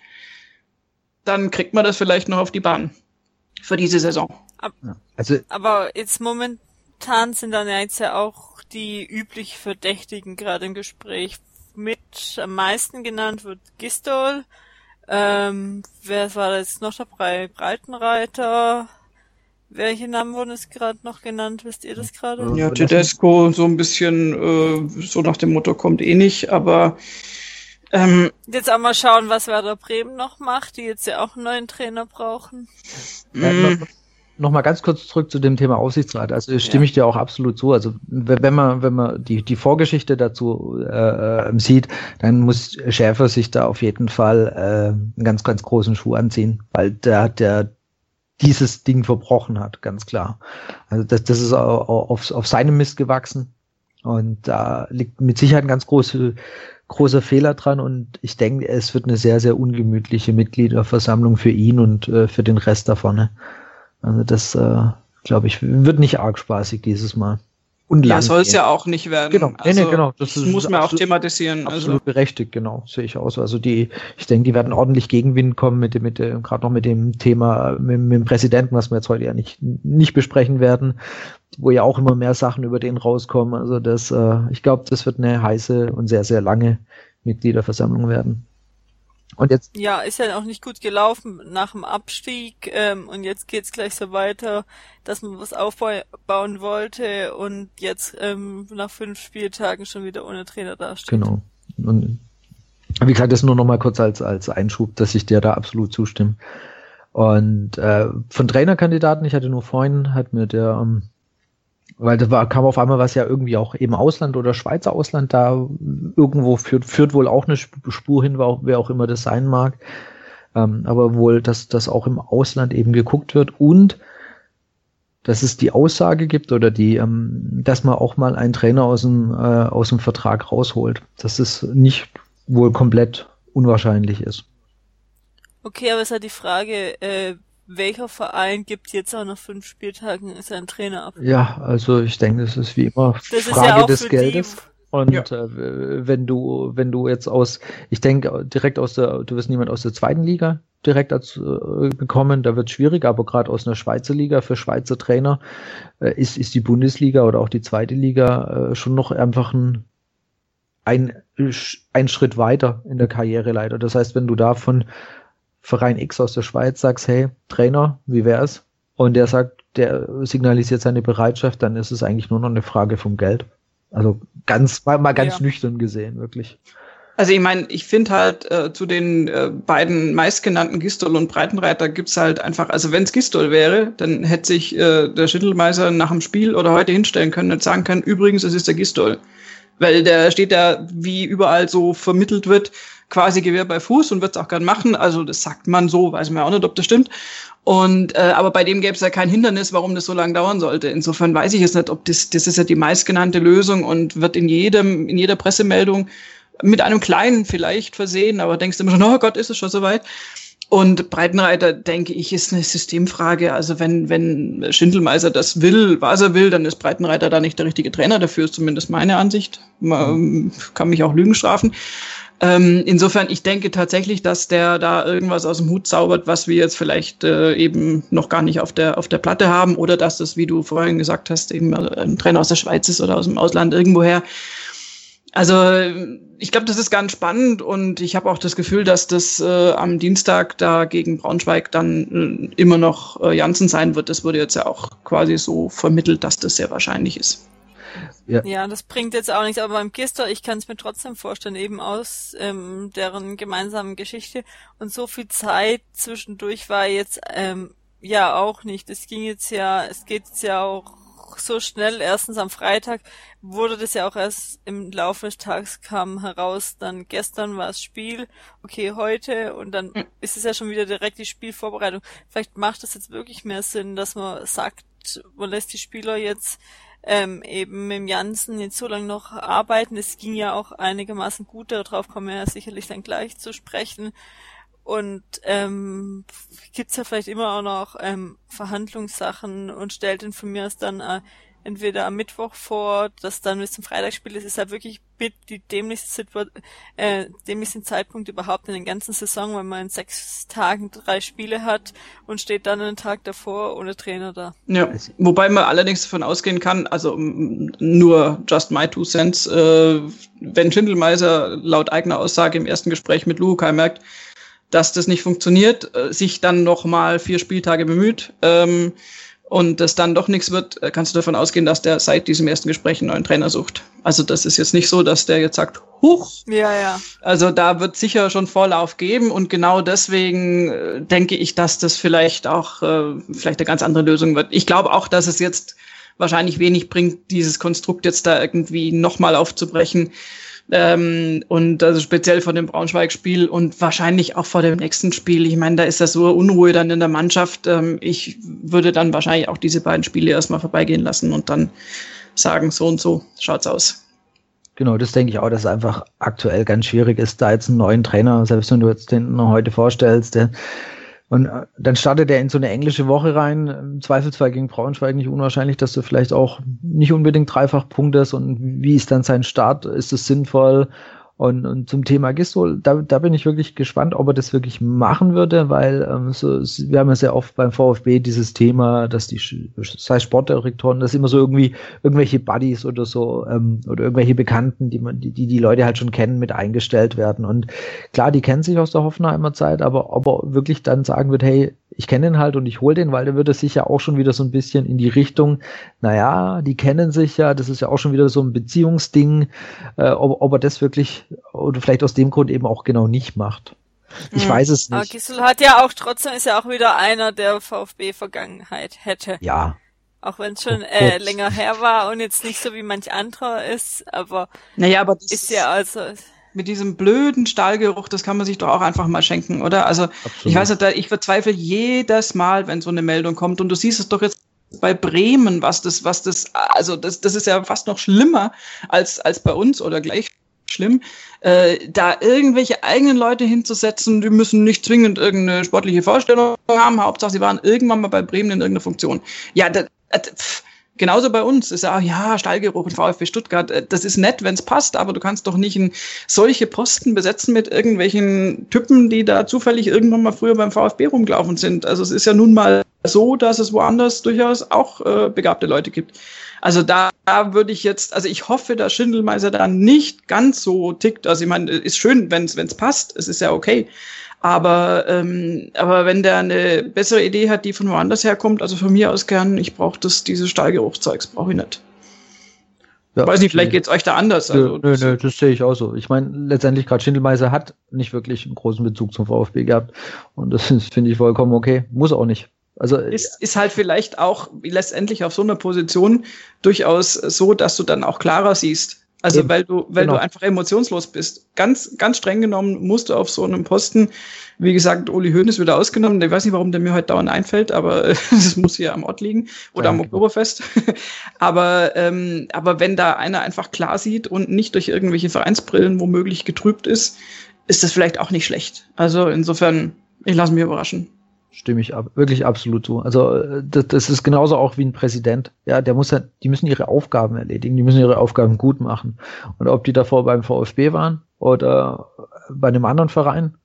dann kriegt man das vielleicht noch auf die Bahn für diese Saison. Ab, also, aber jetzt momentan sind dann ja jetzt ja auch die üblich Verdächtigen gerade im Gespräch. Mit am meisten genannt wird Gistol. Ähm, wer war jetzt noch dabei? Breitenreiter, welche Namen wurden es gerade noch genannt? Wisst ihr das gerade? Ja, Tedesco so ein bisschen äh, so nach dem Motto kommt eh nicht, aber ähm, jetzt auch mal schauen, was Werder Bremen noch macht, die jetzt ja auch einen neuen Trainer brauchen. Ja, noch mal ganz kurz zurück zu dem Thema Aussichtsrat. Also stimme ja. ich dir auch absolut zu. Also wenn man wenn man die die Vorgeschichte dazu äh, ähm, sieht, dann muss Schäfer sich da auf jeden Fall äh, einen ganz ganz großen Schuh anziehen, weil der der dieses Ding verbrochen hat, ganz klar. Also das, das ist auf, auf seinem Mist gewachsen. Und da liegt mit Sicherheit ein ganz große, großer Fehler dran. Und ich denke, es wird eine sehr, sehr ungemütliche Mitgliederversammlung für ihn und äh, für den Rest da vorne. Also das, äh, glaube ich, wird nicht arg spaßig dieses Mal und ja, soll es ja auch nicht werden. Genau, also, nee, nee, genau. Das, das muss man absolut, auch thematisieren. Also absolut also. berechtigt, genau, sehe ich aus. Also die, ich denke, die werden ordentlich Gegenwind kommen mit dem, mit dem, gerade noch mit dem Thema mit, mit, dem Präsidenten, was wir jetzt heute ja nicht nicht besprechen werden, wo ja auch immer mehr Sachen über den rauskommen. Also das, äh, ich glaube, das wird eine heiße und sehr sehr lange Mitgliederversammlung werden. Und jetzt ja, ist ja auch nicht gut gelaufen nach dem Abstieg ähm, und jetzt geht's gleich so weiter, dass man was aufbauen wollte und jetzt ähm, nach fünf Spieltagen schon wieder ohne Trainer dasteht. Genau. Und wie gesagt, das nur noch mal kurz als als Einschub, dass ich dir da absolut zustimme. Und äh, von Trainerkandidaten, ich hatte nur vorhin, hat mir der ähm, weil da war, kam auf einmal was ja irgendwie auch eben Ausland oder Schweizer Ausland da irgendwo führt, führt wohl auch eine Spur hin, wer auch immer das sein mag. Ähm, aber wohl, dass das auch im Ausland eben geguckt wird und dass es die Aussage gibt oder die, ähm, dass man auch mal einen Trainer aus dem, äh, aus dem Vertrag rausholt. Dass es nicht wohl komplett unwahrscheinlich ist. Okay, aber es ist ja die Frage, äh, welcher Verein gibt jetzt auch nach fünf Spieltagen seinen Trainer ab? Ja, also ich denke, das ist wie immer das Frage ja des Geldes. Und ja. äh, wenn du, wenn du jetzt aus, ich denke direkt aus der, du wirst niemand aus der zweiten Liga direkt als, äh, bekommen, da wird schwierig, aber gerade aus einer Schweizer Liga für Schweizer Trainer äh, ist, ist die Bundesliga oder auch die zweite Liga äh, schon noch einfach ein, ein, ein Schritt weiter in der Karriere leider. Das heißt, wenn du da von Verein X aus der Schweiz sagst, hey, Trainer, wie wär's? Und der sagt, der signalisiert seine Bereitschaft, dann ist es eigentlich nur noch eine Frage vom Geld. Also ganz, mal, mal ganz ja. nüchtern gesehen, wirklich. Also ich meine, ich finde halt äh, zu den äh, beiden meistgenannten Gistol und Breitenreiter gibt's halt einfach, also wenn's Gistol wäre, dann hätte sich äh, der Schittelmeister nach dem Spiel oder heute hinstellen können und sagen können, übrigens, es ist der Gistol. Weil der steht da, wie überall so vermittelt wird, quasi Gewehr bei Fuß und wird es auch gern machen. Also das sagt man so, weiß man auch nicht, ob das stimmt. Und äh, aber bei dem gäbe es ja kein Hindernis, warum das so lange dauern sollte. Insofern weiß ich jetzt nicht, ob das das ist ja die meistgenannte Lösung und wird in jedem in jeder Pressemeldung mit einem kleinen vielleicht versehen, aber denkst du immer schon, oh Gott, ist es schon soweit. Und Breitenreiter, denke ich, ist eine Systemfrage. Also wenn, wenn Schindelmeiser das will, was er will, dann ist Breitenreiter da nicht der richtige Trainer dafür, ist zumindest meine Ansicht. Man kann mich auch Lügen strafen. Ähm, insofern, ich denke tatsächlich, dass der da irgendwas aus dem Hut zaubert, was wir jetzt vielleicht äh, eben noch gar nicht auf der, auf der Platte haben oder dass das, wie du vorhin gesagt hast, eben ein Trainer aus der Schweiz ist oder aus dem Ausland irgendwoher. Also ich glaube, das ist ganz spannend und ich habe auch das Gefühl, dass das äh, am Dienstag da gegen Braunschweig dann äh, immer noch äh, Janssen sein wird. Das wurde jetzt ja auch quasi so vermittelt, dass das sehr wahrscheinlich ist. Ja. ja, das bringt jetzt auch nichts, aber beim Gister, ich kann es mir trotzdem vorstellen, eben aus ähm, deren gemeinsamen Geschichte und so viel Zeit zwischendurch war jetzt ähm, ja auch nicht. Es ging jetzt ja, es geht jetzt ja auch so schnell. Erstens am Freitag wurde das ja auch erst im Laufe des Tages kam heraus. Dann gestern war das Spiel, okay, heute und dann mhm. ist es ja schon wieder direkt die Spielvorbereitung. Vielleicht macht es jetzt wirklich mehr Sinn, dass man sagt, man lässt die Spieler jetzt ähm, eben mit Jansen jetzt so lange noch arbeiten. Es ging ja auch einigermaßen gut, darauf kommen wir ja sicherlich dann gleich zu sprechen. Und ähm, gibt's ja vielleicht immer auch noch ähm, Verhandlungssachen und stellt ihn von mir aus dann äh, entweder am Mittwoch vor, das dann bis zum Freitagsspiel ist, ist halt wirklich mit die dämlichste, Situation, äh, dämlichsten Zeitpunkt überhaupt in den ganzen Saison, wenn man in sechs Tagen drei Spiele hat und steht dann einen Tag davor ohne Trainer da. Ja, wobei man allerdings davon ausgehen kann, also nur just my two cents, äh, wenn Schindelmeiser laut eigener Aussage im ersten Gespräch mit Luhukai merkt, dass das nicht funktioniert, äh, sich dann noch mal vier Spieltage bemüht, ähm, und das dann doch nichts wird, äh, kannst du davon ausgehen, dass der seit diesem ersten Gespräch einen neuen Trainer sucht. Also das ist jetzt nicht so, dass der jetzt sagt, huch. Ja, ja. Also da wird sicher schon Vorlauf geben und genau deswegen äh, denke ich, dass das vielleicht auch äh, vielleicht eine ganz andere Lösung wird. Ich glaube auch, dass es jetzt wahrscheinlich wenig bringt, dieses Konstrukt jetzt da irgendwie nochmal aufzubrechen. Ähm, und also speziell vor dem Braunschweig-Spiel und wahrscheinlich auch vor dem nächsten Spiel. Ich meine, da ist das so Unruhe dann in der Mannschaft. Ähm, ich würde dann wahrscheinlich auch diese beiden Spiele erstmal vorbeigehen lassen und dann sagen, so und so schaut's aus. Genau, das denke ich auch, dass es einfach aktuell ganz schwierig ist, da jetzt einen neuen Trainer, selbst wenn du jetzt den heute vorstellst, der und äh, dann startet er in so eine englische Woche rein. Im Zweifelsfall gegen Braunschweig nicht unwahrscheinlich, dass du vielleicht auch nicht unbedingt dreifach punktest. Und wie ist dann sein Start? Ist es sinnvoll? Und, und zum Thema Gistol, da, da bin ich wirklich gespannt, ob er das wirklich machen würde, weil ähm, so, wir haben ja sehr oft beim VfB dieses Thema, dass die sei Sportdirektoren, dass immer so irgendwie irgendwelche Buddies oder so ähm, oder irgendwelche Bekannten, die man, die, die die Leute halt schon kennen, mit eingestellt werden. Und klar, die kennen sich aus der Hoffenheimer Zeit, aber ob er wirklich dann sagen wird, hey, ich kenne den halt und ich hole den, weil der würde sich ja auch schon wieder so ein bisschen in die Richtung, naja, die kennen sich ja, das ist ja auch schon wieder so ein Beziehungsding, äh, ob, ob er das wirklich oder vielleicht aus dem Grund eben auch genau nicht macht. Ich mhm. weiß es nicht. Aber Gisel hat ja auch trotzdem ist ja auch wieder einer, der VfB-Vergangenheit hätte. Ja. Auch wenn es schon oh äh, länger her war und jetzt nicht so wie manch anderer ist, aber, naja, aber das ist ja also mit diesem blöden Stahlgeruch, das kann man sich doch auch einfach mal schenken, oder? Also Absolut. ich weiß nicht, ich verzweifle jedes Mal, wenn so eine Meldung kommt und du siehst es doch jetzt bei Bremen, was das, was das, also das, das ist ja fast noch schlimmer als, als bei uns oder gleich schlimm, äh, da irgendwelche eigenen Leute hinzusetzen, die müssen nicht zwingend irgendeine sportliche Vorstellung haben, Hauptsache sie waren irgendwann mal bei Bremen in irgendeiner Funktion. Ja, das, pff, Genauso bei uns ist ja, ja, Stallgeruch und VfB Stuttgart. Äh, das ist nett, wenn es passt, aber du kannst doch nicht in solche Posten besetzen mit irgendwelchen Typen, die da zufällig irgendwann mal früher beim VfB rumgelaufen sind. Also es ist ja nun mal so, dass es woanders durchaus auch äh, begabte Leute gibt. Also da, da würde ich jetzt, also ich hoffe, dass Schindelmeiser da nicht ganz so tickt. Also ich meine, ist schön, wenn es passt, es ist ja okay. Aber, ähm, aber wenn der eine bessere Idee hat, die von woanders herkommt, also von mir aus gern, ich brauche das, diese Stallgeruchzeugs, brauche ich nicht. Ja, Weiß nicht, vielleicht geht's euch da anders. Also, nö, nö, das sehe ich auch so. Ich meine, letztendlich gerade Schindelmeiser hat nicht wirklich einen großen Bezug zum VfB gehabt. Und das finde ich vollkommen okay. Muss auch nicht. Also ist, ist halt vielleicht auch letztendlich auf so einer Position durchaus so, dass du dann auch klarer siehst, also Eben. weil du, weil genau. du einfach emotionslos bist. Ganz, ganz streng genommen musst du auf so einem Posten, wie gesagt, Uli Hoeneß wieder ausgenommen. Ich weiß nicht, warum der mir heute dauernd einfällt, aber das muss hier am Ort liegen oder ja, am. Oktoberfest. aber, ähm, aber wenn da einer einfach klar sieht und nicht durch irgendwelche Vereinsbrillen womöglich getrübt ist, ist das vielleicht auch nicht schlecht. Also insofern, ich lasse mich überraschen stimme ich ab, wirklich absolut zu. Also äh, das, das ist genauso auch wie ein Präsident. Ja, der muss ja, die müssen ihre Aufgaben erledigen, die müssen ihre Aufgaben gut machen. Und ob die davor beim VfB waren oder bei einem anderen Verein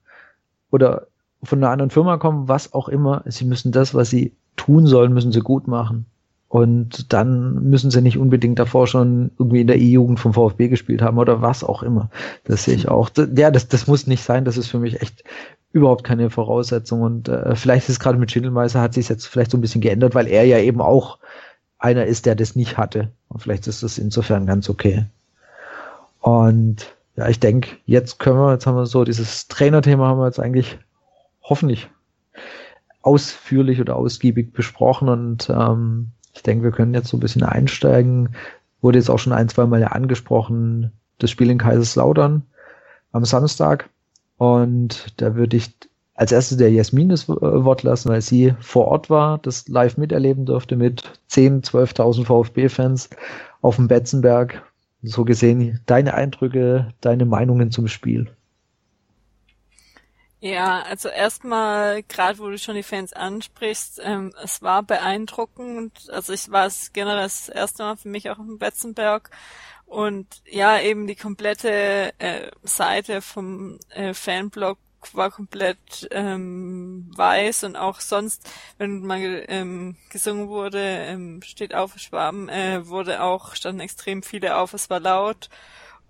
oder von einer anderen Firma kommen, was auch immer, sie müssen das, was sie tun sollen, müssen sie gut machen. Und dann müssen sie nicht unbedingt davor schon irgendwie in der E-Jugend vom VfB gespielt haben oder was auch immer. Das sehe ich auch. Ja, das, das muss nicht sein. Das ist für mich echt überhaupt keine Voraussetzung. Und äh, vielleicht ist es gerade mit Schindelmeister hat sich jetzt vielleicht so ein bisschen geändert, weil er ja eben auch einer ist, der das nicht hatte. Und vielleicht ist das insofern ganz okay. Und ja, ich denke, jetzt können wir, jetzt haben wir so dieses Trainerthema haben wir jetzt eigentlich hoffentlich ausführlich oder ausgiebig besprochen und ähm, ich denke, wir können jetzt so ein bisschen einsteigen. Wurde jetzt auch schon ein, zwei Mal ja angesprochen, das Spiel in Kaiserslautern am Samstag. Und da würde ich als erstes der Jasmin das äh, Wort lassen, weil sie vor Ort war, das live miterleben durfte mit 10, 12.000 VfB-Fans auf dem Betzenberg. So gesehen, deine Eindrücke, deine Meinungen zum Spiel. Ja, also erstmal, gerade wo du schon die Fans ansprichst, ähm, es war beeindruckend. Also ich war es generell das erste Mal für mich auch im Betzenberg. Und ja, eben die komplette äh, Seite vom äh, Fanblog war komplett ähm, weiß und auch sonst, wenn mal ähm, gesungen wurde, ähm, steht auf Schwaben, äh, wurde auch, standen extrem viele auf, es war laut.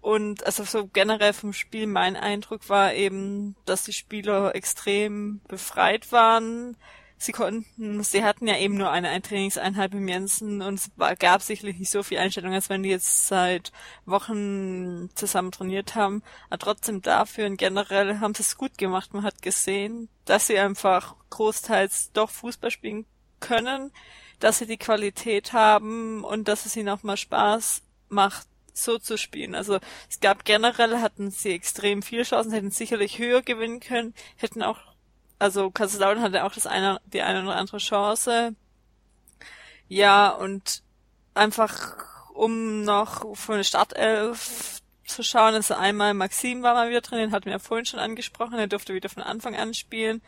Und also so generell vom Spiel mein Eindruck war eben, dass die Spieler extrem befreit waren. Sie konnten, sie hatten ja eben nur eine, eine Trainingseinheit mit Jensen und es gab sicherlich nicht so viel Einstellung, als wenn die jetzt seit Wochen zusammen trainiert haben. Aber trotzdem dafür und generell haben sie es gut gemacht. Man hat gesehen, dass sie einfach großteils doch Fußball spielen können, dass sie die Qualität haben und dass es ihnen auch mal Spaß macht, so zu spielen. Also es gab generell, hatten sie extrem viele Chancen, hätten sicherlich höher gewinnen können, hätten auch, also Kaiserslautern hatte auch das eine, die eine oder andere Chance. Ja, und einfach, um noch von der Startelf zu schauen, also einmal Maxim war mal wieder drin, den hatten wir ja vorhin schon angesprochen, er durfte wieder von Anfang an spielen.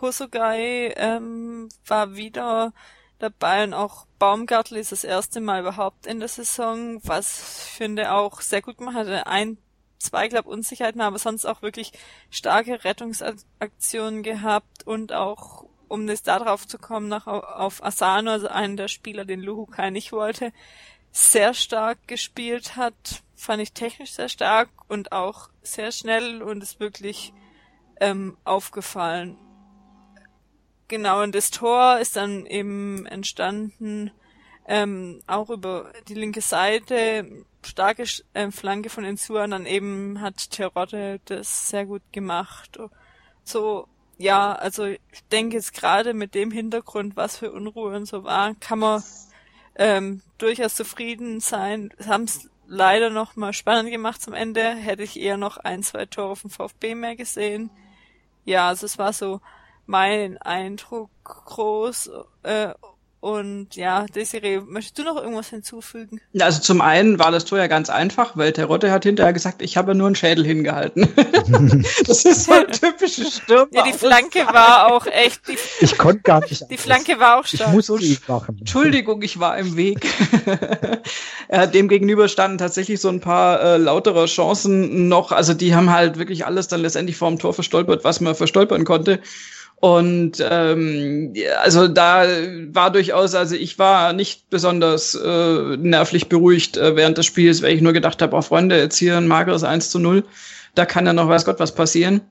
Hosogai ähm, war wieder dabei und auch Baumgartel ist das erste Mal überhaupt in der Saison, was ich finde auch sehr gut gemacht hat. Ein, zwei, glaube Unsicherheiten, aber sonst auch wirklich starke Rettungsaktionen gehabt und auch, um das da drauf zu kommen, noch auf Asano, also einen der Spieler, den Luhukai nicht wollte, sehr stark gespielt hat, fand ich technisch sehr stark und auch sehr schnell und ist wirklich ähm, aufgefallen. Genau, und das Tor ist dann eben entstanden, ähm, auch über die linke Seite, starke äh, Flanke von Insua, und dann eben hat Terodde das sehr gut gemacht. So, ja, also ich denke jetzt gerade mit dem Hintergrund, was für Unruhe und so war, kann man ähm, durchaus zufrieden sein. Haben es leider noch mal spannend gemacht zum Ende. Hätte ich eher noch ein, zwei Tore vom VfB mehr gesehen. Ja, also es war so mein Eindruck groß. Äh, und ja, Desiree, möchtest du noch irgendwas hinzufügen? Also zum einen war das Tor ja ganz einfach, weil Terotte hat hinterher gesagt, ich habe nur einen Schädel hingehalten. das ist so ein typisches Stürmer. Ja, die Flanke war auch echt. Die, ich konnte gar nicht. Die Flanke war auch stark. Ich musste nicht machen. Entschuldigung, ich war im Weg. ja, dem gegenüber standen tatsächlich so ein paar äh, lautere Chancen noch. Also die haben halt wirklich alles dann letztendlich vor dem Tor verstolpert, was man verstolpern konnte. Und ähm, also da war durchaus, also ich war nicht besonders äh, nervlich beruhigt äh, während des Spiels, weil ich nur gedacht habe, oh Freunde, jetzt hier ein mageres 1 zu 0, da kann ja noch weiß Gott was passieren.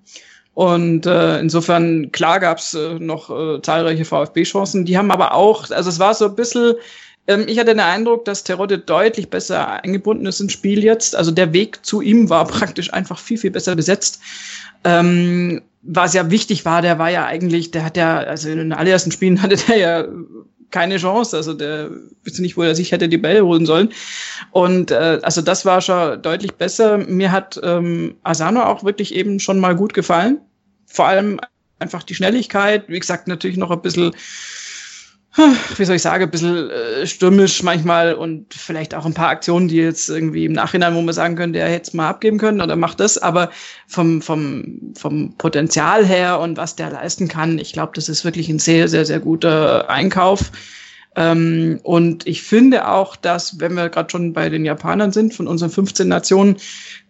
Und äh, insofern, klar gab's äh, noch äh, zahlreiche VfB-Chancen. Die haben aber auch, also es war so ein bisschen, ähm, ich hatte den Eindruck, dass Terodde deutlich besser eingebunden ist ins Spiel jetzt. Also der Weg zu ihm war praktisch einfach viel, viel besser besetzt. Ähm, was ja wichtig war, der war ja eigentlich, der hat ja, also in den allerersten Spielen hatte der ja keine Chance. Also der wüsste nicht, wo er sich hätte die Bälle holen sollen. Und äh, also das war schon deutlich besser. Mir hat ähm, Asano auch wirklich eben schon mal gut gefallen. Vor allem einfach die Schnelligkeit. Wie gesagt, natürlich noch ein bisschen wie soll ich sagen, ein bisschen äh, stürmisch manchmal und vielleicht auch ein paar Aktionen, die jetzt irgendwie im Nachhinein, wo man sagen könnte, er hätte es mal abgeben können oder macht das, aber vom, vom, vom Potenzial her und was der leisten kann, ich glaube, das ist wirklich ein sehr, sehr, sehr guter Einkauf. Ähm, und ich finde auch, dass, wenn wir gerade schon bei den Japanern sind, von unseren 15 Nationen,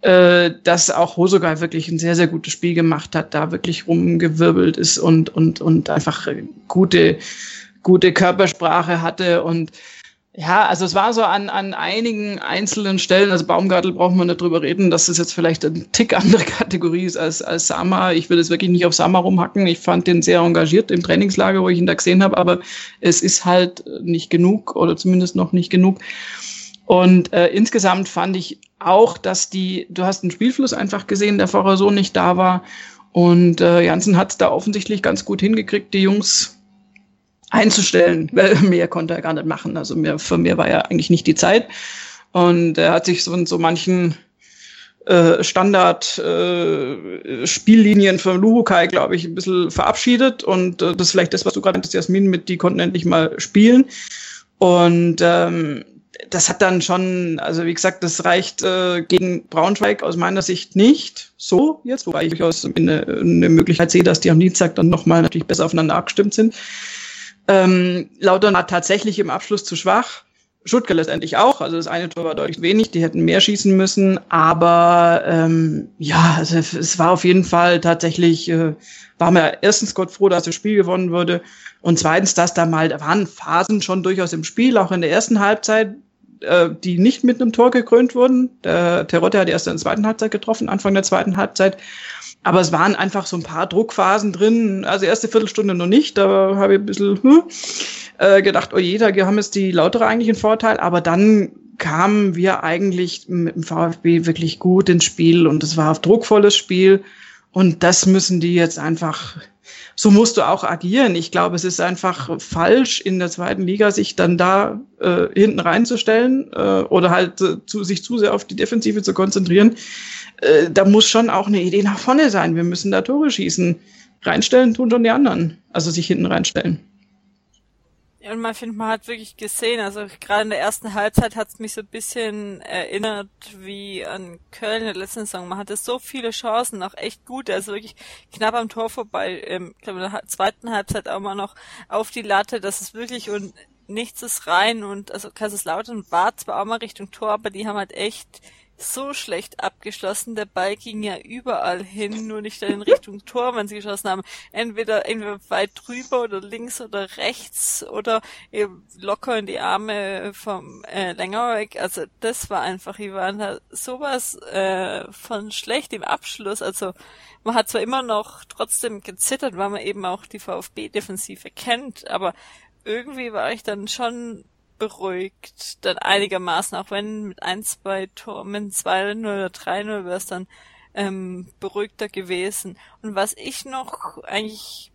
äh, dass auch Hosogai wirklich ein sehr, sehr gutes Spiel gemacht hat, da wirklich rumgewirbelt ist und, und, und einfach gute gute Körpersprache hatte und ja, also es war so an, an einigen einzelnen Stellen, also Baumgartel braucht man nicht drüber reden, dass es jetzt vielleicht ein Tick andere Kategorie ist als, als Sama. Ich will es wirklich nicht auf Sama rumhacken. Ich fand den sehr engagiert im Trainingslager, wo ich ihn da gesehen habe, aber es ist halt nicht genug oder zumindest noch nicht genug. Und äh, insgesamt fand ich auch, dass die, du hast den Spielfluss einfach gesehen, der vorher so nicht da war. Und äh, Janssen hat es da offensichtlich ganz gut hingekriegt, die Jungs einzustellen, weil mehr konnte er gar nicht machen. Also mehr, für mehr war ja eigentlich nicht die Zeit. Und er hat sich so in so manchen äh, Standard äh, von Luhukai, glaube ich, ein bisschen verabschiedet. Und äh, das ist vielleicht das, was du gerade meintest, Jasmin, mit die konnten endlich mal spielen. Und ähm, das hat dann schon, also wie gesagt, das reicht äh, gegen Braunschweig aus meiner Sicht nicht so jetzt, wobei ich durchaus eine, eine Möglichkeit sehe, dass die am Dienstag dann nochmal natürlich besser aufeinander abgestimmt sind. Ähm, Lautern war tatsächlich im Abschluss zu schwach. Stuttgart letztendlich auch. Also das eine Tor war deutlich wenig, die hätten mehr schießen müssen. Aber ähm, ja, also es war auf jeden Fall tatsächlich, äh, war mir erstens Gott froh, dass das Spiel gewonnen wurde. Und zweitens, dass da mal, da waren Phasen schon durchaus im Spiel, auch in der ersten Halbzeit, äh, die nicht mit einem Tor gekrönt wurden. Der Terotte hat erst in der zweiten Halbzeit getroffen, Anfang der zweiten Halbzeit. Aber es waren einfach so ein paar Druckphasen drin. Also erste Viertelstunde noch nicht. Da habe ich ein bisschen hm, äh, gedacht, oh je, da haben jetzt die Lautere eigentlich einen Vorteil. Aber dann kamen wir eigentlich mit dem VfB wirklich gut ins Spiel und es war ein druckvolles Spiel. Und das müssen die jetzt einfach so musst du auch agieren. Ich glaube, es ist einfach falsch, in der zweiten Liga sich dann da äh, hinten reinzustellen äh, oder halt äh, zu, sich zu sehr auf die Defensive zu konzentrieren. Äh, da muss schon auch eine Idee nach vorne sein. Wir müssen da Tore schießen. Reinstellen tun schon die anderen. Also sich hinten reinstellen. Ja, und man findet, man hat wirklich gesehen, also gerade in der ersten Halbzeit hat es mich so ein bisschen erinnert wie an Köln in der letzten Saison. Man hatte so viele Chancen, auch echt gute, also wirklich knapp am Tor vorbei. Ähm, ich glaube, in der zweiten Halbzeit auch mal noch auf die Latte, dass es wirklich und nichts ist rein und also Kaiserslautern war zwar auch mal Richtung Tor, aber die haben halt echt so schlecht abgeschlossen. Der Ball ging ja überall hin, nur nicht in Richtung Tor, wenn sie geschossen haben. Entweder, entweder weit drüber oder links oder rechts oder eben locker in die Arme vom äh, länger weg. Also das war einfach, waren da sowas äh, von schlecht im Abschluss. Also man hat zwar immer noch trotzdem gezittert, weil man eben auch die VfB-Defensive kennt, aber irgendwie war ich dann schon beruhigt, dann einigermaßen, auch wenn mit ein, zwei Tor, mit 2-0 oder 3-0 wäre es dann ähm, beruhigter gewesen. Und was ich noch eigentlich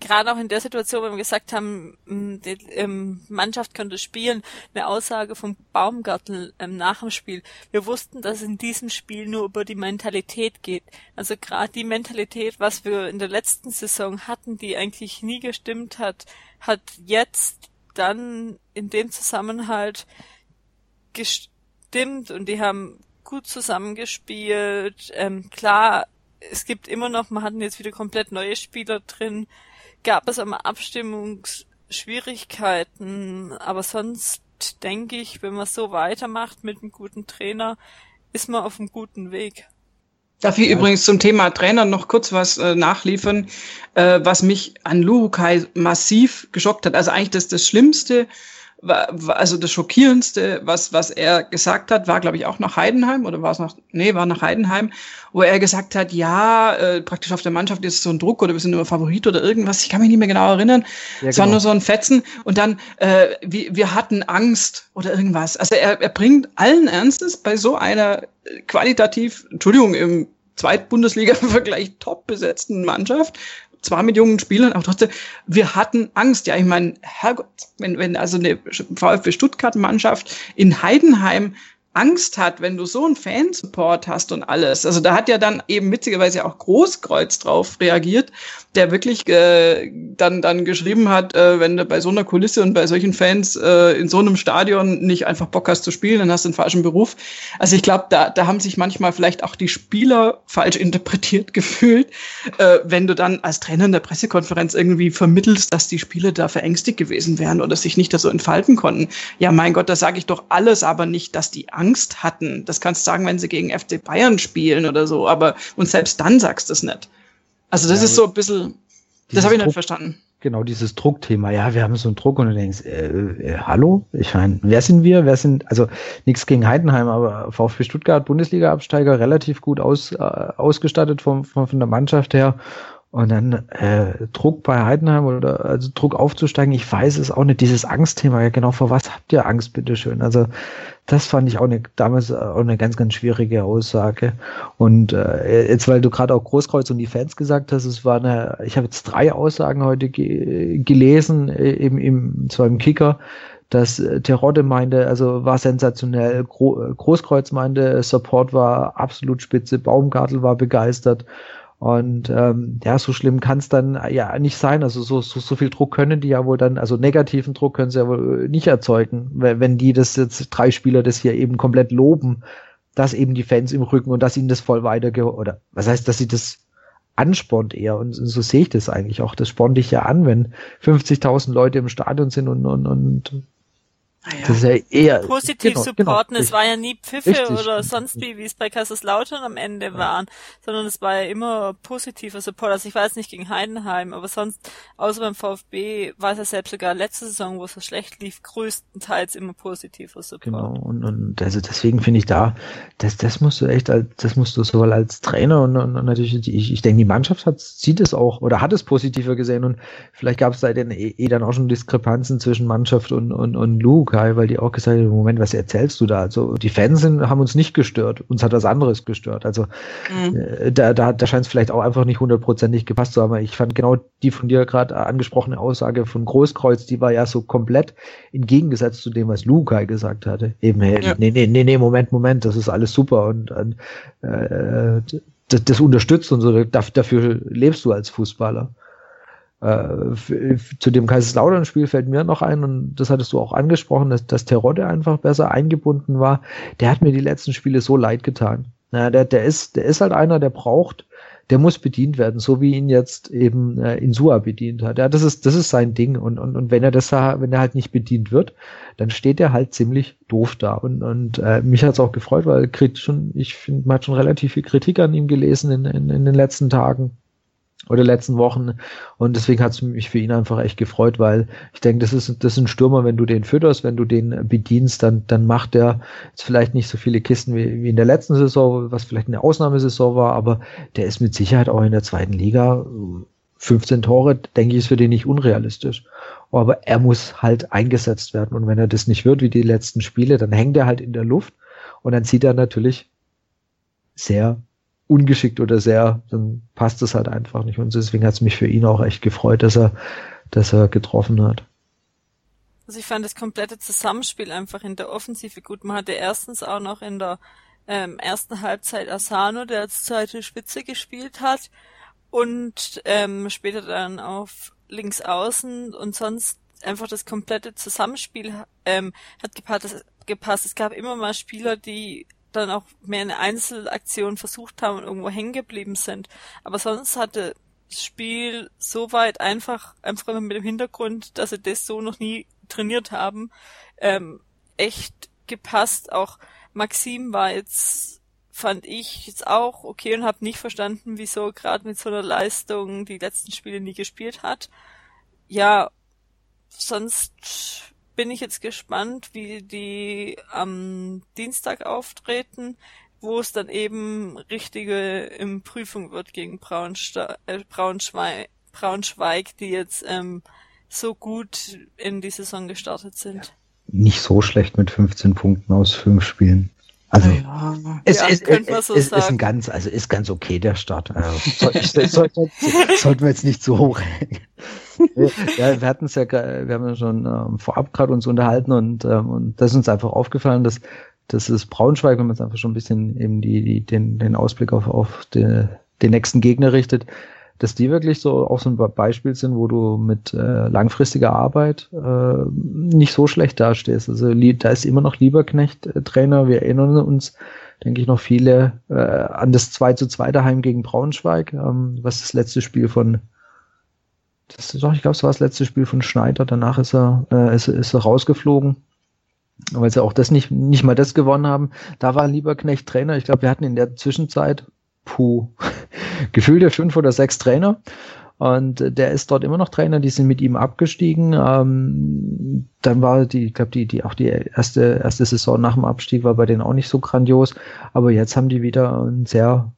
gerade auch in der Situation, wenn wir gesagt haben, die ähm, Mannschaft könnte spielen, eine Aussage vom Baumgartel ähm, nach dem Spiel. Wir wussten, dass es in diesem Spiel nur über die Mentalität geht. Also gerade die Mentalität, was wir in der letzten Saison hatten, die eigentlich nie gestimmt hat, hat jetzt dann in dem Zusammenhalt gestimmt und die haben gut zusammengespielt. Ähm, klar, es gibt immer noch, man hatten jetzt wieder komplett neue Spieler drin, gab es aber Abstimmungsschwierigkeiten, aber sonst denke ich, wenn man so weitermacht mit einem guten Trainer, ist man auf einem guten Weg. Darf ich ja. übrigens zum Thema Trainer noch kurz was äh, nachliefern, äh, was mich an Luhukai massiv geschockt hat. Also eigentlich das, das Schlimmste, also das Schockierendste, was, was er gesagt hat, war, glaube ich, auch nach Heidenheim oder war es nach, nee, war nach Heidenheim, wo er gesagt hat, ja, äh, praktisch auf der Mannschaft ist so ein Druck oder wir sind nur Favorit oder irgendwas, ich kann mich nicht mehr genau erinnern. Ja, es war genau. nur so ein Fetzen und dann, äh, wir, wir hatten Angst oder irgendwas. Also er, er bringt allen Ernstes bei so einer qualitativ, Entschuldigung, im Zweitbundesliga-Vergleich top besetzten Mannschaft zwar mit jungen Spielern, aber trotzdem, wir hatten Angst. Ja, ich meine, Herrgott, wenn, wenn also eine VfB Stuttgart-Mannschaft in Heidenheim Angst hat, wenn du so einen Fansupport hast und alles. Also da hat ja dann eben witzigerweise auch Großkreuz drauf reagiert, der wirklich äh, dann dann geschrieben hat, äh, wenn du bei so einer Kulisse und bei solchen Fans äh, in so einem Stadion nicht einfach Bock hast zu spielen, dann hast du einen falschen Beruf. Also ich glaube, da da haben sich manchmal vielleicht auch die Spieler falsch interpretiert gefühlt, äh, wenn du dann als Trainer in der Pressekonferenz irgendwie vermittelst, dass die Spieler da verängstigt gewesen wären oder sich nicht da so entfalten konnten. Ja, mein Gott, da sage ich doch alles, aber nicht, dass die Angst hatten. Das kannst du sagen, wenn sie gegen FC Bayern spielen oder so, aber und selbst dann sagst du es nicht. Also das ja, ist so ein bisschen, das habe ich nicht verstanden. Genau, dieses Druckthema. Ja, wir haben so einen Druck und du denkst, äh, äh, hallo? Ich meine, wer sind wir? Wer sind, also nichts gegen Heidenheim, aber VfB Stuttgart, Bundesliga-Absteiger, relativ gut aus, äh, ausgestattet vom, von, von der Mannschaft her. Und dann äh, Druck bei Heidenheim oder also Druck aufzusteigen, ich weiß es auch nicht, dieses Angstthema, ja genau, vor was habt ihr Angst, bitteschön? Also das fand ich auch eine, damals auch eine ganz, ganz schwierige Aussage. Und äh, jetzt, weil du gerade auch Großkreuz und die Fans gesagt hast, es war eine, ich habe jetzt drei Aussagen heute ge gelesen, äh, eben im, zwar im Kicker, dass äh, Terodde meinte, also war sensationell, Gro Großkreuz meinte, Support war absolut spitze, Baumgartel war begeistert Und ähm, ja, so schlimm kann es dann ja nicht sein. Also so, so, so viel Druck können die ja wohl dann, also negativen Druck können sie ja wohl nicht erzeugen, wenn die das jetzt drei Spieler das hier eben komplett loben, dass eben die Fans im Rücken und dass ihnen das voll weiterge oder was heißt, dass sie das anspornt eher und so sehe ich das eigentlich auch. Das spornt dich ja an, wenn 50.000 Leute im Stadion sind und, und, und naja. Das ist ja eher positiv genau, supporten. Genau, es war ja nie Pfiffe richtig. oder sonst wie, wie es bei Kaiserslautern am Ende ja. waren, sondern es war ja immer positiver Support. Also ich weiß nicht gegen Heidenheim, aber sonst, außer beim VfB, war es ja selbst sogar letzte Saison, wo es so schlecht lief, größtenteils immer positiver Support. Genau, und, und also deswegen finde ich da, das, das musst du echt als, das musst du sowohl als Trainer und, und, und natürlich, ich, ich denke, die Mannschaft hat, sieht es auch oder hat es positiver gesehen und vielleicht gab es da dann eh, eh dann auch schon Diskrepanzen zwischen Mannschaft und, und, und Luke Lukai, weil die auch gesagt haben, Moment, was erzählst du da? Also die Fans sind, haben uns nicht gestört, uns hat was anderes gestört. Also mhm. äh, da, da, da scheint es vielleicht auch einfach nicht hundertprozentig gepasst zu haben. Ich fand genau die von dir gerade angesprochene Aussage von Großkreuz, die war ja so komplett entgegengesetzt zu dem, was Lukai gesagt hatte. Eben, hey, ja. nee, nee, nee, nee, Moment, Moment, das ist alles super und, und äh, das, das unterstützt und so, dafür lebst du als Fußballer. Äh, zu dem Kaiserslautern-Spiel fällt mir noch ein, und das hattest du auch angesprochen, dass, dass Terodde einfach besser eingebunden war. Der hat mir die letzten Spiele so leid getan. Na, der, der, ist, der ist halt einer, der braucht, der muss bedient werden, so wie ihn jetzt eben äh, Insua bedient hat. Ja, das ist, das ist sein Ding. Und, und, und wenn er das, wenn er halt nicht bedient wird, dann steht er halt ziemlich doof da. Und, und äh, mich hat's auch gefreut, weil schon, ich finde, man hat schon relativ viel Kritik an ihm gelesen in, in, in den letzten Tagen oder letzten Wochen. Und deswegen hat es mich für ihn einfach echt gefreut, weil ich denke, das ist, das ist ein Stürmer, wenn du den fütterst, wenn du den bedienst, dann, dann macht er jetzt vielleicht nicht so viele Kisten wie, wie in der letzten Saison, was vielleicht eine Ausnahmesaison war, aber der ist mit Sicherheit auch in der zweiten Liga 15 Tore, denke ich, ist für den nicht unrealistisch. Aber er muss halt eingesetzt werden. Und wenn er das nicht wird, wie die letzten Spiele, dann hängt er halt in der Luft und dann sieht er natürlich sehr ungeschickt oder sehr, dann passt es halt einfach nicht. Und deswegen hat es mich für ihn auch echt gefreut, dass er, dass er getroffen hat. Also ich fand das komplette Zusammenspiel einfach in der Offensive gut. Man hatte erstens auch noch in der ähm, ersten Halbzeit Asano, der als zweite Spitze gespielt hat und ähm, später dann auf links außen und sonst einfach das komplette Zusammenspiel ähm, hat gepasst. gepasst. Es gab immer mal Spieler, die dann auch mehr eine Einzelaktion versucht haben und irgendwo hängen geblieben sind. Aber sonst hatte das Spiel so weit einfach, einfach mit dem Hintergrund, dass sie das so noch nie trainiert haben, ähm, echt gepasst. Auch Maxim war jetzt, fand ich jetzt auch okay und habe nicht verstanden, wieso gerade mit so einer Leistung die letzten Spiele nie gespielt hat. Ja, sonst bin ich jetzt gespannt, wie die am Dienstag auftreten, wo es dann eben richtige im Prüfung wird gegen Braunsta äh, Braunschweig, Braunschweig, die jetzt ähm, so gut in die Saison gestartet sind. Nicht so schlecht mit 15 Punkten aus fünf Spielen. Also ja, es, ja, es, es, so es ist ein ganz, also ist ganz okay der Start. Also, soll, soll, sollten wir jetzt nicht zu hoch hängen ja, wir hatten es ja, wir haben ja schon ähm, vorab gerade uns unterhalten und, ähm, und das ist uns einfach aufgefallen, dass das ist Braunschweig, wenn man es einfach schon ein bisschen eben die, die den, den Ausblick auf, auf den, den nächsten Gegner richtet, dass die wirklich so auch so ein Beispiel sind, wo du mit äh, langfristiger Arbeit äh, nicht so schlecht dastehst. Also da ist immer noch Lieberknecht äh, Trainer. Wir erinnern uns, denke ich, noch viele äh, an das 2 zu 2 daheim gegen Braunschweig, ähm, was das letzte Spiel von das doch, ich glaube, es war das letzte Spiel von Schneider. Danach ist er, äh, ist, ist er rausgeflogen, weil sie auch das nicht, nicht mal das gewonnen haben. Da war Lieberknecht Trainer. Ich glaube, wir hatten in der Zwischenzeit, puh, gefühlte fünf oder sechs Trainer. Und der ist dort immer noch Trainer, die sind mit ihm abgestiegen. Ähm, dann war die, ich glaube, die, die, auch die erste, erste Saison nach dem Abstieg war bei denen auch nicht so grandios. Aber jetzt haben die wieder ein sehr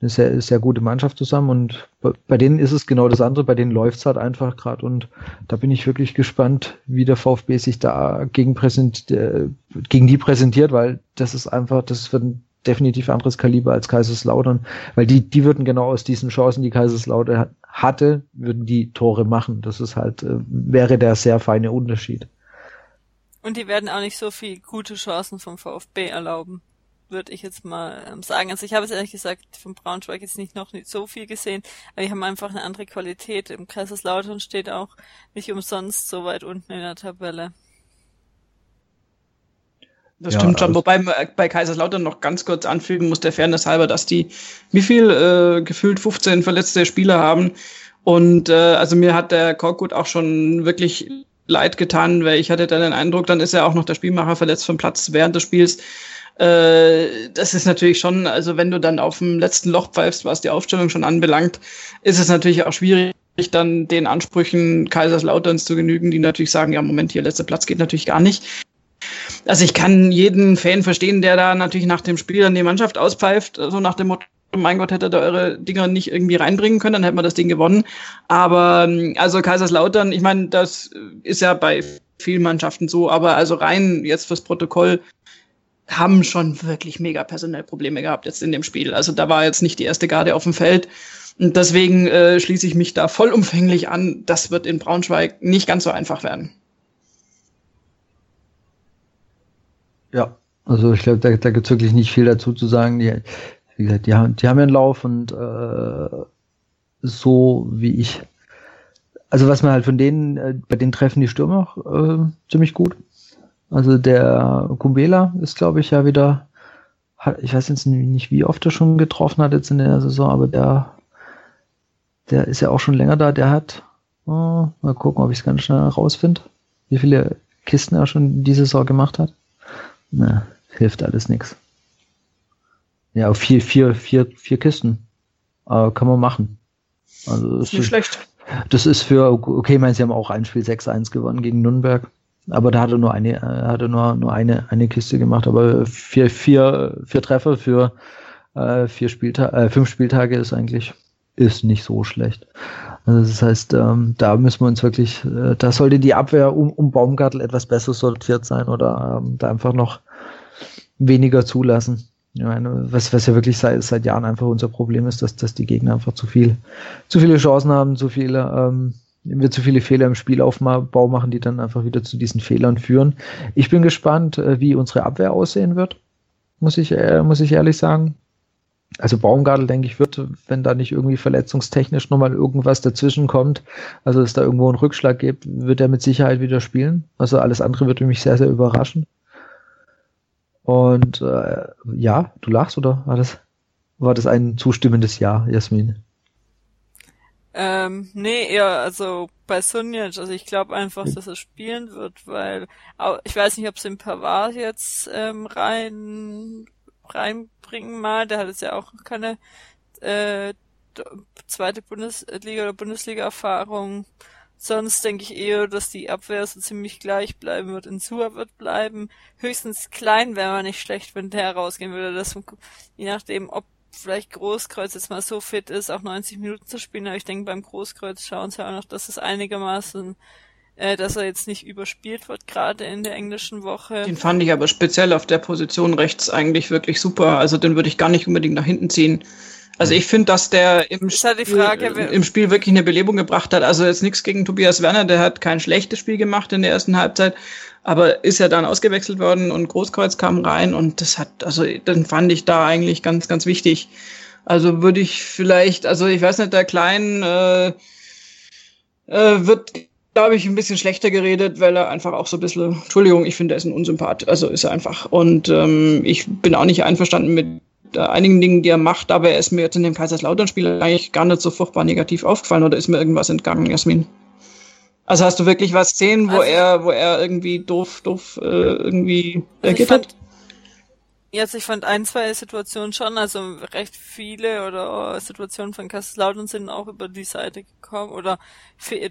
eine sehr, sehr gute Mannschaft zusammen und bei, denen ist es genau das andere, bei denen läuft's halt einfach gerade und da bin ich wirklich gespannt, wie der VfB sich da gegen, präsent, äh, gegen die präsentiert, weil das ist einfach, das wird ein definitiv anderes Kaliber als Kaiserslautern, weil die, die würden genau aus diesen Chancen, die Kaiserslautern hatte, würden die Tore machen. Das ist halt, äh, wäre der sehr feine Unterschied. Und die werden auch nicht so viel gute Chancen vom VfB erlauben. Würde ich jetzt mal ähm, sagen. Also ich habe es ehrlich gesagt von Braunschweig jetzt nicht noch nicht so viel gesehen, aber die haben einfach eine andere Qualität. Im Kaiserslautern steht auch nicht umsonst so weit unten in der Tabelle. Das ja, stimmt schon, wobei man bei Kaiserslautern noch ganz kurz anfügen muss, der Fairness halber, dass die wie viel äh, gefühlt 15 verletzte Spieler haben. Und äh, also mir hat der Korkut auch schon wirklich leid getan, weil ich hatte dann den Eindruck, dann ist ja auch noch der Spielmacher verletzt vom Platz während des Spiels. Äh, das ist natürlich schon, also wenn du dann auf dem letzten Loch pfeifst, was die Aufstellung schon anbelangt, ist es natürlich auch schwierig, dann den Ansprüchen Kaiserslauterns zu genügen, die natürlich sagen, ja, Moment, hier letzter Platz geht natürlich gar nicht. Also ich kann jeden Fan verstehen, der da natürlich nach dem Spiel dann die Mannschaft auspfeift, so also nach dem Motto, mein Gott, hätte da eure Dinger nicht irgendwie reinbringen können, dann hätten wir das Ding gewonnen. Aber also Kaiserslautern, ich meine, das ist ja bei vielen Mannschaften so, aber also rein jetzt fürs Protokoll haben schon wirklich mega personell Probleme gehabt jetzt in dem Spiel. Also da war jetzt nicht die erste Garde auf dem Feld. Und deswegen äh, schließe ich mich da vollumfänglich an. Das wird in Braunschweig nicht ganz so einfach werden. Ja, also ich glaube, da, da gibt es wirklich nicht viel dazu zu sagen. Die, wie gesagt, die haben, die haben einen Lauf und äh, so wie ich. Also was man halt von denen, äh, bei den treffen die Stürmer äh, ziemlich gut. Also der Kumbela ist, glaube ich, ja wieder, ich weiß jetzt nicht, wie oft er schon getroffen hat jetzt in der Saison, aber der, der ist ja auch schon länger da. Der hat, oh, mal gucken, ob ich es ganz schnell rausfinde, wie viele Kisten er schon diese Saison gemacht hat. Na, hilft alles nichts. Ja, vier, vier, vier, vier Kisten. Äh, kann man machen. Also ist nicht schlecht. Das ist für, okay, ich meine, sie haben auch ein Spiel 6-1 gewonnen gegen Nürnberg. Aber da hat er nur eine, äh, hat er nur, nur eine, eine Kiste gemacht. Aber vier, vier, vier Treffer für äh, vier Spieltage, äh, fünf Spieltage ist eigentlich, ist nicht so schlecht. Also das heißt, ähm, da müssen wir uns wirklich, äh, da sollte die Abwehr um, um Baumgartel etwas besser sortiert sein oder ähm, da einfach noch weniger zulassen. Ich meine, was, was ja wirklich seit, seit Jahren einfach unser Problem ist, dass, dass die Gegner einfach zu viel, zu viele Chancen haben, zu viele, ähm, wir zu viele Fehler im Spielaufbau machen, die dann einfach wieder zu diesen Fehlern führen. Ich bin gespannt, äh, wie unsere Abwehr aussehen wird, muss ich, äh, muss ich ehrlich sagen. Also Baumgartel, denke ich, wird, wenn da nicht irgendwie verletzungstechnisch nochmal irgendwas dazwischen kommt, also es da irgendwo einen Rückschlag gibt, wird er mit Sicherheit wieder spielen. Also alles andere würde mich sehr, sehr überraschen. Und äh, ja, du lachst oder war das, war das ein zustimmendes Ja, Jasmin? Ähm, nee, eher, also bei Sunjic, also ich glaube einfach, dass er spielen wird, weil ich weiß nicht, ob sie den Pavard jetzt ähm, rein reinbringen mal, der hat jetzt ja auch keine äh, zweite Bundesliga oder Bundesliga-Erfahrung. Sonst denke ich eher, dass die Abwehr so ziemlich gleich bleiben wird. Insua wird bleiben. Höchstens klein wäre man nicht schlecht, wenn der rausgehen würde. Das, je nachdem, ob vielleicht Großkreuz jetzt mal so fit ist, auch 90 Minuten zu spielen. Aber ich denke, beim Großkreuz schauen sie auch noch, dass es einigermaßen, äh, dass er jetzt nicht überspielt wird, gerade in der englischen Woche. Den fand ich aber speziell auf der Position rechts eigentlich wirklich super. Also den würde ich gar nicht unbedingt nach hinten ziehen. Also ich finde, dass der im, Spiel, Frage, im Spiel wirklich eine Belebung gebracht hat. Also jetzt nichts gegen Tobias Werner, der hat kein schlechtes Spiel gemacht in der ersten Halbzeit, aber ist ja dann ausgewechselt worden und Großkreuz kam rein und das hat, also dann fand ich da eigentlich ganz, ganz wichtig. Also würde ich vielleicht, also ich weiß nicht, der Klein äh, äh, wird, glaube ich, ein bisschen schlechter geredet, weil er einfach auch so ein bisschen, Entschuldigung, ich finde, er ist ein Unsympath, also ist er einfach. Und ähm, ich bin auch nicht einverstanden mit einigen Dingen, die er macht, aber er ist mir jetzt in dem Kaiserslautern-Spiel eigentlich gar nicht so furchtbar negativ aufgefallen oder ist mir irgendwas entgangen, Jasmin? Also hast du wirklich was gesehen, wo also, er, wo er irgendwie doof, doof äh, irgendwie reagiert hat? Jetzt, ich fand ein, zwei Situationen schon, also recht viele oder Situationen von Kaiserslautern sind auch über die Seite gekommen oder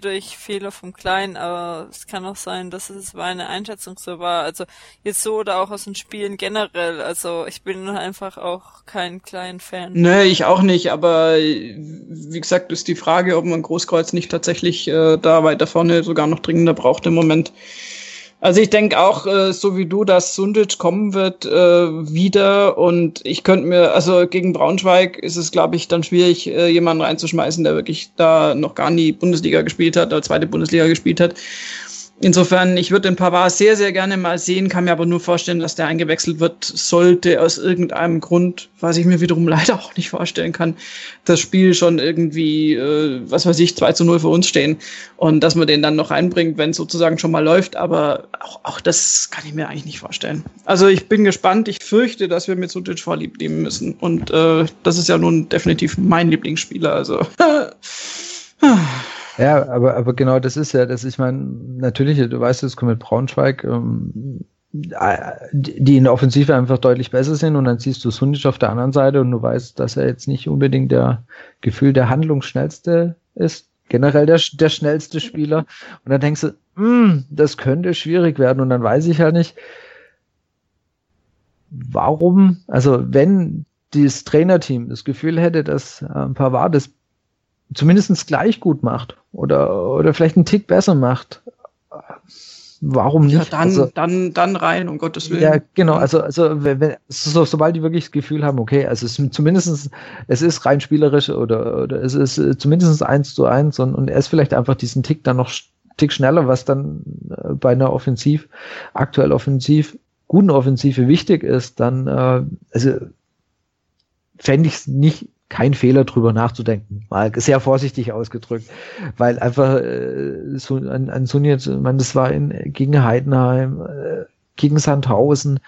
durch Fehler vom Kleinen, aber es kann auch sein, dass es meine Einschätzung so war. Also jetzt so oder auch aus den Spielen generell. Also ich bin einfach auch kein kleinen Fan. Nee, ich auch nicht, aber wie gesagt, ist die Frage, ob man Großkreuz nicht tatsächlich äh, da weiter vorne sogar noch dringender braucht im Moment. Also ich denke auch, äh, so wie du, dass Sundic kommen wird äh, wieder und ich könnte mir, also gegen Braunschweig ist es, glaube ich, dann schwierig, äh, jemanden reinzuschmeißen, der wirklich da noch gar nie Bundesliga gespielt hat oder zweite Bundesliga gespielt hat. Insofern, ich würde den Pavard sehr, sehr gerne mal sehen, kann mir aber nur vorstellen, dass der eingewechselt wird, sollte aus irgendeinem Grund, was ich mir wiederum leider auch nicht vorstellen kann, das Spiel schon irgendwie, äh, was weiß ich, 2 zu 0 für uns stehen und dass man den dann noch einbringt, wenn es sozusagen schon mal läuft, aber auch, auch das kann ich mir eigentlich nicht vorstellen. Also ich bin gespannt, ich fürchte, dass wir mit Sutic vorlieb nehmen müssen. Und äh, das ist ja nun definitiv mein Lieblingsspieler, also Ja, aber, aber genau das ist ja, dass ich meine, natürlich, du weißt, es kommt mit Braunschweig, ähm, die in der Offensive einfach deutlich besser sind und dann siehst du Sunic auf der anderen Seite und du weißt, dass er jetzt nicht unbedingt der Gefühl der Handlungsschnellste ist, generell der, der schnellste Spieler. Und dann denkst du, hm, das könnte schwierig werden und dann weiß ich halt nicht, warum, also wenn dieses Trainerteam das Gefühl hätte, dass äh, Pavard das zumindest gleich gut macht oder, oder vielleicht einen Tick besser macht. Warum nicht? Ja, dann, also, dann, dann rein, um Gottes Willen. Ja, genau. Also, also wenn, so, sobald die wirklich das Gefühl haben, okay, also es ist zumindest, es ist rein spielerisch oder, oder es ist zumindest eins zu eins und, und er ist vielleicht einfach diesen Tick dann noch Tick schneller, was dann äh, bei einer Offensiv, aktuell Offensiv, guten Offensive wichtig ist, dann, äh, also fände ich es nicht kein Fehler drüber nachzudenken, mal sehr vorsichtig ausgedrückt, weil einfach äh, so an, an Sunjet, man, das war in gegen Heidenheim, äh, gegen Sandhausen,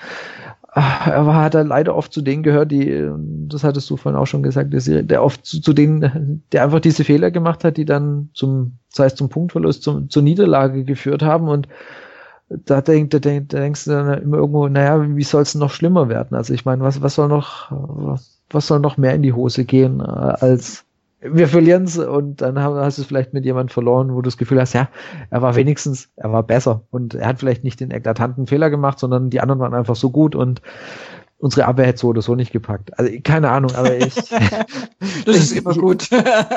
er war, hat er leider oft zu denen gehört, die, das hattest du vorhin auch schon gesagt, der oft zu, zu denen, der einfach diese Fehler gemacht hat, die dann zum, sei es zum Punktverlust, zum, zur Niederlage geführt haben. Und da, denk, da, denk, da denkst du dann immer irgendwo, naja, wie soll es noch schlimmer werden? Also ich meine, was, was soll noch, was soll noch mehr in die Hose gehen, äh, als wir verlieren es und dann hast du es vielleicht mit jemand verloren, wo du das Gefühl hast, ja, er war wenigstens, er war besser und er hat vielleicht nicht den eklatanten Fehler gemacht, sondern die anderen waren einfach so gut und unsere Abwehr hätte so oder so nicht gepackt. Also keine Ahnung, aber ich. das ist immer gut.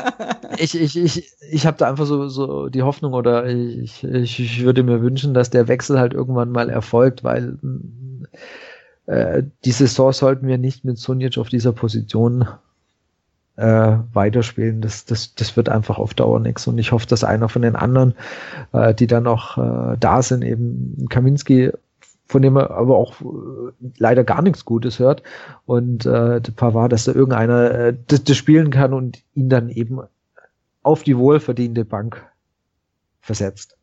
ich ich ich ich habe da einfach so so die Hoffnung oder ich, ich ich würde mir wünschen, dass der Wechsel halt irgendwann mal erfolgt, weil äh, die Saison sollten wir nicht mit Sunic auf dieser Position äh, weiterspielen. Das, das, das wird einfach auf Dauer nichts. Und ich hoffe, dass einer von den anderen, äh, die dann noch äh, da sind, eben Kaminski, von dem er aber auch äh, leider gar nichts Gutes hört, und äh, Pavard, dass da irgendeiner äh, das, das spielen kann und ihn dann eben auf die wohlverdiente Bank versetzt.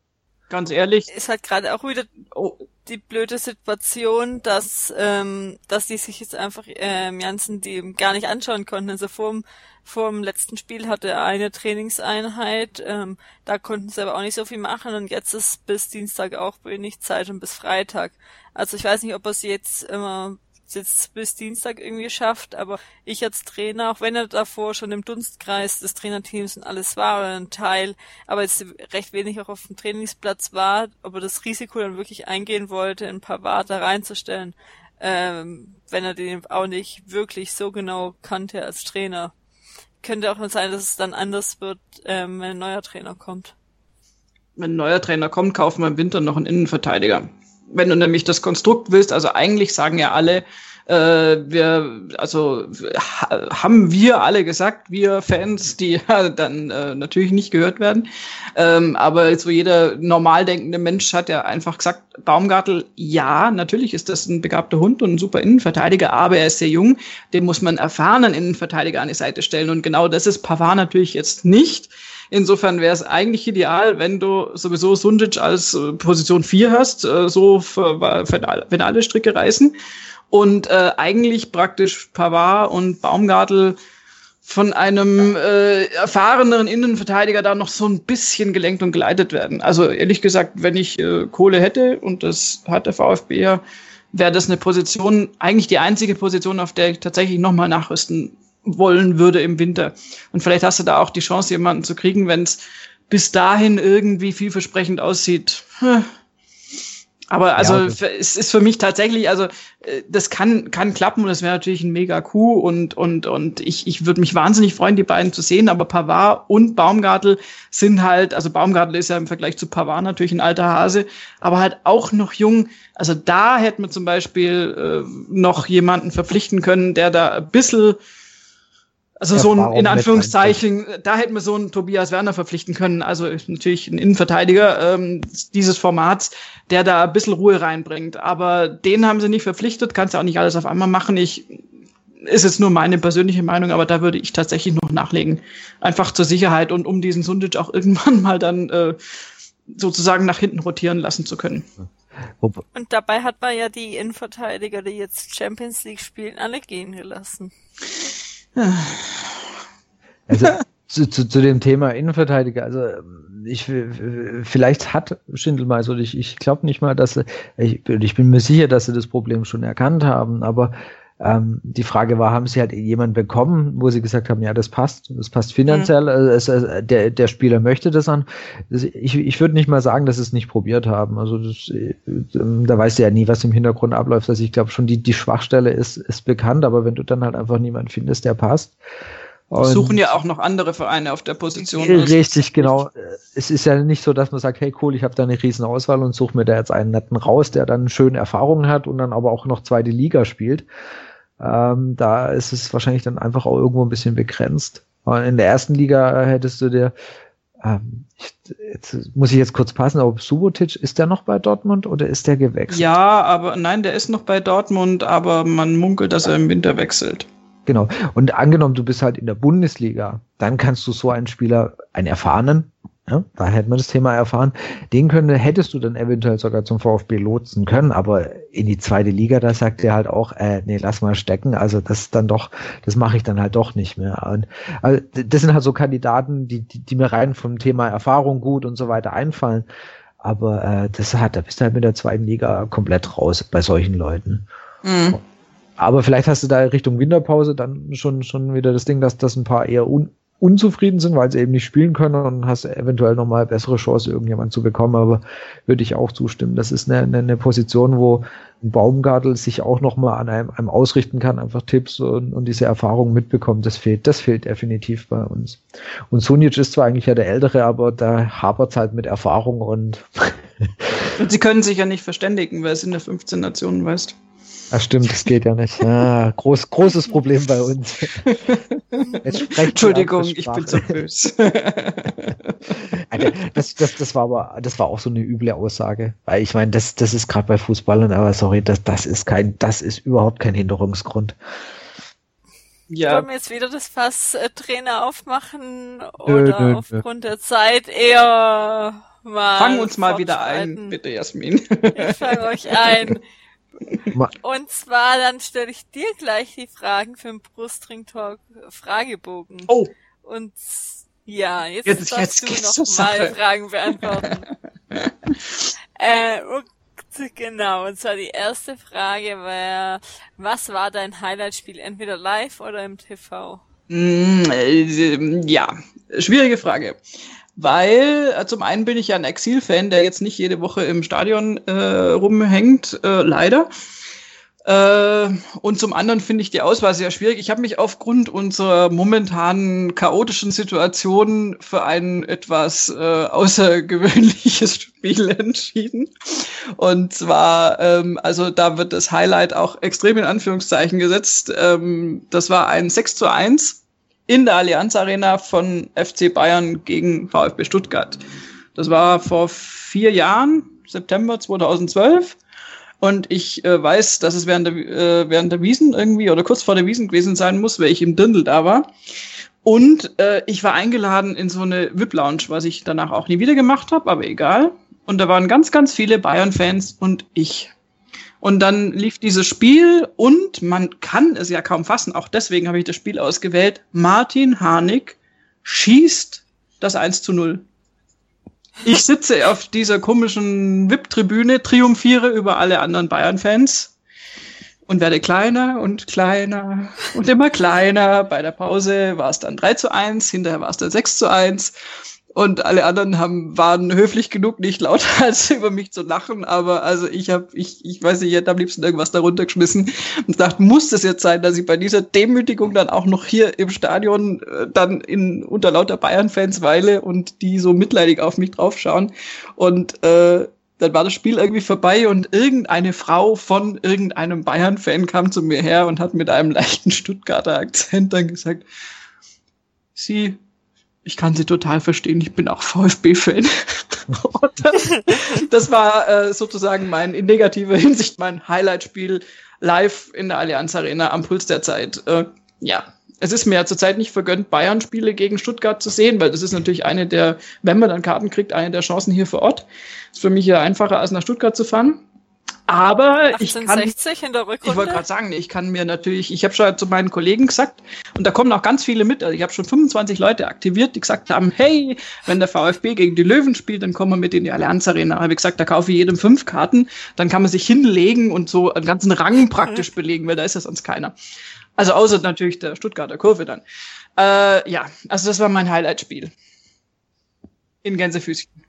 Ganz ehrlich. Ist halt gerade auch wieder oh, die blöde Situation, dass, ähm, dass die sich jetzt einfach ähm, Janssen die gar nicht anschauen konnten. Also vorm, vorm letzten Spiel hatte er eine Trainingseinheit, ähm, da konnten sie aber auch nicht so viel machen und jetzt ist bis Dienstag auch wenig Zeit und bis Freitag. Also ich weiß nicht, ob er sie jetzt immer jetzt bis Dienstag irgendwie schafft, aber ich als Trainer, auch wenn er davor schon im Dunstkreis des Trainerteams und alles war oder ein Teil, aber jetzt recht wenig auch auf dem Trainingsplatz war, ob er das Risiko dann wirklich eingehen wollte, ein paar Warte reinzustellen, ähm, wenn er den auch nicht wirklich so genau kannte als Trainer. Könnte auch sein, dass es dann anders wird, ähm, wenn ein neuer Trainer kommt. Wenn ein neuer Trainer kommt, kaufen wir im Winter noch einen Innenverteidiger wenn du nämlich das Konstrukt willst, also eigentlich sagen ja alle, äh, wir, also ha, haben wir alle gesagt, wir Fans, die ja dann äh, natürlich nicht gehört werden, ähm, aber so jeder normal denkende Mensch hat ja einfach gesagt, Baumgartel, ja, natürlich ist das ein begabter Hund und ein super Innenverteidiger, aber er ist sehr jung, dem muss man erfahrenen Innenverteidiger an die Seite stellen. Und genau das ist Pavard natürlich jetzt nicht. Insofern wäre es eigentlich ideal, wenn du sowieso Sundic als äh, Position 4 hast, äh, so für, für, wenn alle Stricke reißen. Und äh, eigentlich praktisch Pavard und Baumgartel von einem äh, erfahreneren Innenverteidiger da noch so ein bisschen gelenkt und geleitet werden. Also ehrlich gesagt, wenn ich äh, Kohle hätte, und das hat der VfB ja, wäre das eine Position, eigentlich die einzige Position, auf der ich tatsächlich nochmal nachrüsten wollen würde im Winter. Und vielleicht hast du da auch die Chance, jemanden zu kriegen, wenn es bis dahin irgendwie vielversprechend aussieht. Aber also ja, es ist für mich tatsächlich, also äh, das kann kann klappen und das wäre natürlich ein mega Coup und und und ich ich würde mich wahnsinnig freuen, die beiden zu sehen. Aber Pavard und Baumgartel sind halt, also Baumgartel ist ja im Vergleich zu Pavard natürlich ein alter Hase, aber halt auch noch jung. Also da hätte man zum Beispiel äh, noch jemanden verpflichten können, der da ein bisschen also so ein, in Anführungszeichen, da hätten wir so einen Tobias Werner verpflichten können. Also natürlich ein Innenverteidiger ähm, dieses Formats, der da ein bisschen Ruhe reinbringt. Aber den haben sie nicht verpflichtet, kannst ja auch nicht alles auf einmal machen. Ich ist jetzt nur meine persönliche Meinung, aber da würde ich tatsächlich noch nachlegen. Einfach zur Sicherheit und um diesen Sundic auch irgendwann mal dann äh, sozusagen nach hinten rotieren lassen zu können. Und dabei hat man ja die Innenverteidiger, die jetzt Champions League spielen, alle gehen gelassen. Also zu, zu, zu dem Thema Innenverteidiger, also ich vielleicht hat Schindel mal so, ich, ich glaube nicht mal, dass ich, ich bin mir sicher, dass sie das Problem schon erkannt haben, aber ähm, die Frage war, haben sie halt jemanden bekommen, wo sie gesagt haben, ja, das passt, das passt finanziell, mhm. also, es, der, der Spieler möchte das an. Ich, ich würde nicht mal sagen, dass sie es nicht probiert haben. Also das, äh, da weißt du ja nie, was im Hintergrund abläuft. Also ich glaube schon, die, die Schwachstelle ist, ist bekannt, aber wenn du dann halt einfach niemanden findest, der passt, und suchen ja auch noch andere Vereine auf der Position. Richtig, genau. Es ist ja nicht so, dass man sagt, hey cool, ich habe da eine riesen Auswahl und suche mir da jetzt einen netten raus, der dann schöne Erfahrungen hat und dann aber auch noch zweite Liga spielt. Ähm, da ist es wahrscheinlich dann einfach auch irgendwo ein bisschen begrenzt. In der ersten Liga hättest du dir, ähm, ich, jetzt muss ich jetzt kurz passen, aber Subotic, ist der noch bei Dortmund oder ist der gewechselt? Ja, aber nein, der ist noch bei Dortmund, aber man munkelt, dass er im Winter wechselt. Genau. Und angenommen, du bist halt in der Bundesliga, dann kannst du so einen Spieler, einen erfahrenen, ja, da hätten wir das Thema erfahren. Den könnte, hättest du dann eventuell sogar zum VfB lotsen können, aber in die zweite Liga, da sagt er halt auch, äh, nee, lass mal stecken. Also das dann doch, das mache ich dann halt doch nicht mehr. Und also, das sind halt so Kandidaten, die, die, die mir rein vom Thema Erfahrung gut und so weiter einfallen. Aber äh, das hat, da bist du halt mit der zweiten Liga komplett raus bei solchen Leuten. Mhm. Aber vielleicht hast du da Richtung Winterpause dann schon, schon wieder das Ding, dass das ein paar eher un unzufrieden sind, weil sie eben nicht spielen können und hast eventuell nochmal bessere Chance, irgendjemand zu bekommen. Aber würde ich auch zustimmen. Das ist eine, eine, eine Position, wo ein Baumgartel sich auch nochmal an einem, einem ausrichten kann, einfach Tipps und, und diese Erfahrung mitbekommt. Das fehlt, das fehlt definitiv bei uns. Und Sunic ist zwar eigentlich ja der Ältere, aber da hapert es halt mit Erfahrung und Und sie können sich ja nicht verständigen, weil es in der 15 Nationen weißt. Ach stimmt, das geht ja nicht. Ja, groß, großes Problem bei uns. Entschuldigung, ich bin so böse. das, das, das war aber, das war auch so eine üble Aussage. Weil ich meine, das, das ist gerade bei Fußballern, aber sorry, das, das ist kein, das ist überhaupt kein Hinderungsgrund. Ja. Wollen wir jetzt wieder das Fass äh, Trainer aufmachen oder nö, nö, aufgrund nö. der Zeit eher mal. Fang uns mal wieder ein, bitte Jasmin. Ich fang euch ein. Und zwar, dann stelle ich dir gleich die Fragen für den Brustring Talk Fragebogen. Oh. Und ja, jetzt, jetzt darfst jetzt du noch mal Fragen beantworten. äh, genau, und zwar die erste Frage war, was war dein Highlight-Spiel, entweder live oder im TV? Mm, äh, ja, schwierige Frage weil äh, zum einen bin ich ja ein Exil-Fan, der jetzt nicht jede Woche im Stadion äh, rumhängt, äh, leider. Äh, und zum anderen finde ich die Auswahl sehr schwierig. Ich habe mich aufgrund unserer momentanen chaotischen Situation für ein etwas äh, außergewöhnliches Spiel entschieden. Und zwar, ähm, also da wird das Highlight auch extrem in Anführungszeichen gesetzt. Ähm, das war ein 6 zu 1 in der Allianz Arena von FC Bayern gegen VfB Stuttgart. Das war vor vier Jahren, September 2012. Und ich äh, weiß, dass es während der, äh, während der Wiesen irgendwie oder kurz vor der Wiesen gewesen sein muss, weil ich im Dirndl da war. Und äh, ich war eingeladen in so eine VIP-Lounge, was ich danach auch nie wieder gemacht habe, aber egal. Und da waren ganz, ganz viele Bayern-Fans und ich. Und dann lief dieses Spiel und man kann es ja kaum fassen, auch deswegen habe ich das Spiel ausgewählt. Martin Harnik schießt das 1 zu 0. Ich sitze auf dieser komischen VIP-Tribüne, triumphiere über alle anderen Bayern-Fans und werde kleiner und kleiner und immer kleiner. Bei der Pause war es dann 3 zu 1, hinterher war es dann 6 zu 1 und alle anderen haben waren höflich genug, nicht lauter als über mich zu lachen, aber also ich habe ich ich weiß nicht, ich hätte am liebsten irgendwas darunter geschmissen und dachte, muss das jetzt sein, dass ich bei dieser Demütigung dann auch noch hier im Stadion äh, dann in unter lauter Bayern-Fans weile und die so mitleidig auf mich draufschauen. Und äh, dann war das Spiel irgendwie vorbei und irgendeine Frau von irgendeinem Bayern-Fan kam zu mir her und hat mit einem leichten Stuttgarter Akzent dann gesagt, Sie, ich kann sie total verstehen, ich bin auch VfB-Fan. das, das, war äh, sozusagen mein, in negativer Hinsicht, mein Highlight-Spiel live in der Allianz Arena am Puls der Zeit. Äh, ja, es ist mir ja zurzeit nicht vergönnt, Bayern-Spiele gegen Stuttgart zu sehen, weil das ist natürlich eine der, wenn man dann Karten kriegt, eine der Chancen hier vor Ort. Ist für mich ja einfacher, als nach Stuttgart zu fahren. Aber ich kann, in der Rückrunde? ich wollte gerade sagen, ich kann mir natürlich, ich habe schon zu meinen Kollegen gesagt, und da kommen auch ganz viele mit, also ich habe schon 25 Leute aktiviert, die gesagt haben, hey, wenn der VfB gegen die Löwen spielt, dann kommen wir mit in die Allianz Arena. Habe ich gesagt, da kaufe ich jedem fünf Karten, dann kann man sich hinlegen und so einen ganzen Rang praktisch belegen, weil da ist ja sonst keiner. Also außer natürlich der Stuttgarter Kurve dann. Äh, ja, also das war mein Highlight-Spiel. In Gänsefüßchen.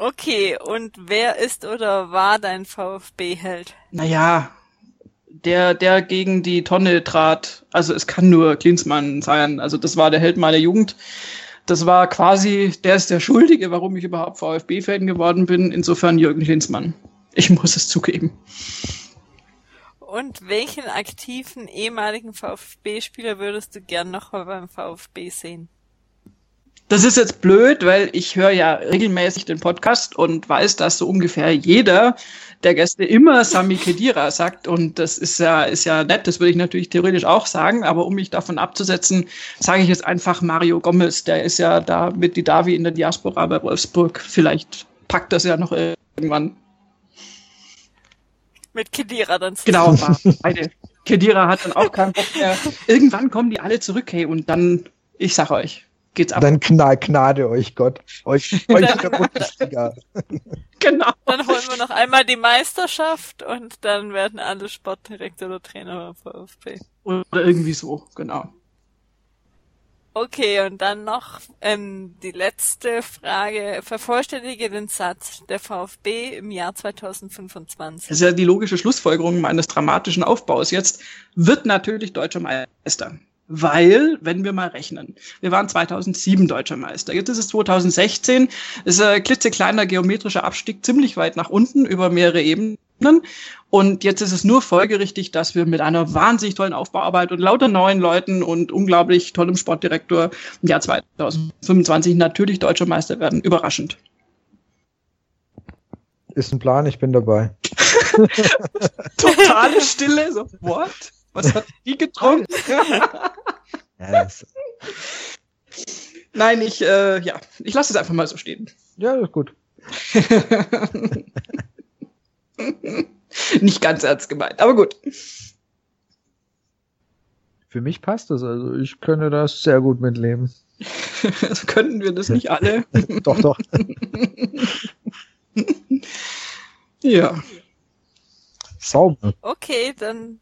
Okay, und wer ist oder war dein VfB-Held? Naja, der, der gegen die Tonne trat. Also es kann nur Klinsmann sein. Also das war der Held meiner Jugend. Das war quasi, der ist der Schuldige, warum ich überhaupt VfB-Fan geworden bin. Insofern Jürgen Klinsmann. Ich muss es zugeben. Und welchen aktiven ehemaligen VfB-Spieler würdest du gern noch mal beim VfB sehen? Das ist jetzt blöd, weil ich höre ja regelmäßig den Podcast und weiß, dass so ungefähr jeder der Gäste immer Sami Kedira sagt. Und das ist ja, ist ja nett, das würde ich natürlich theoretisch auch sagen. Aber um mich davon abzusetzen, sage ich jetzt einfach Mario Gomez. Der ist ja da mit die Davi in der Diaspora bei Wolfsburg. Vielleicht packt das ja noch irgendwann mit Kedira dann zusammen. Genau, beide. Kedira hat dann auch keinen Bock mehr. Irgendwann kommen die alle zurück, hey, und dann, ich sag euch, geht's ab. Dann gnade euch Gott, euch, euch der Bundesliga. Genau. Dann holen wir noch einmal die Meisterschaft und dann werden alle Sportdirektor oder Trainer beim VfB. Oder irgendwie so, genau. Okay, und dann noch ähm, die letzte Frage. Vervollständige den Satz der VfB im Jahr 2025. Das ist ja die logische Schlussfolgerung meines dramatischen Aufbaus. Jetzt wird natürlich deutscher Meister. Weil, wenn wir mal rechnen, wir waren 2007 deutscher Meister. Jetzt ist es 2016. Es ist ein klitzekleiner geometrischer Abstieg ziemlich weit nach unten über mehrere Ebenen. Und jetzt ist es nur folgerichtig, dass wir mit einer wahnsinnig tollen Aufbauarbeit und lauter neuen Leuten und unglaublich tollem Sportdirektor im Jahr 2025 natürlich deutscher Meister werden. Überraschend. Ist ein Plan, ich bin dabei. Totale Stille, so, what? Was hat die getrunken? ja, Nein, ich, äh, ja, ich lasse es einfach mal so stehen. Ja, ist gut. Nicht ganz ernst gemeint, aber gut. Für mich passt das, also ich könnte das sehr gut mitleben. also könnten wir das nicht alle? doch, doch. ja. Sauber. Okay, dann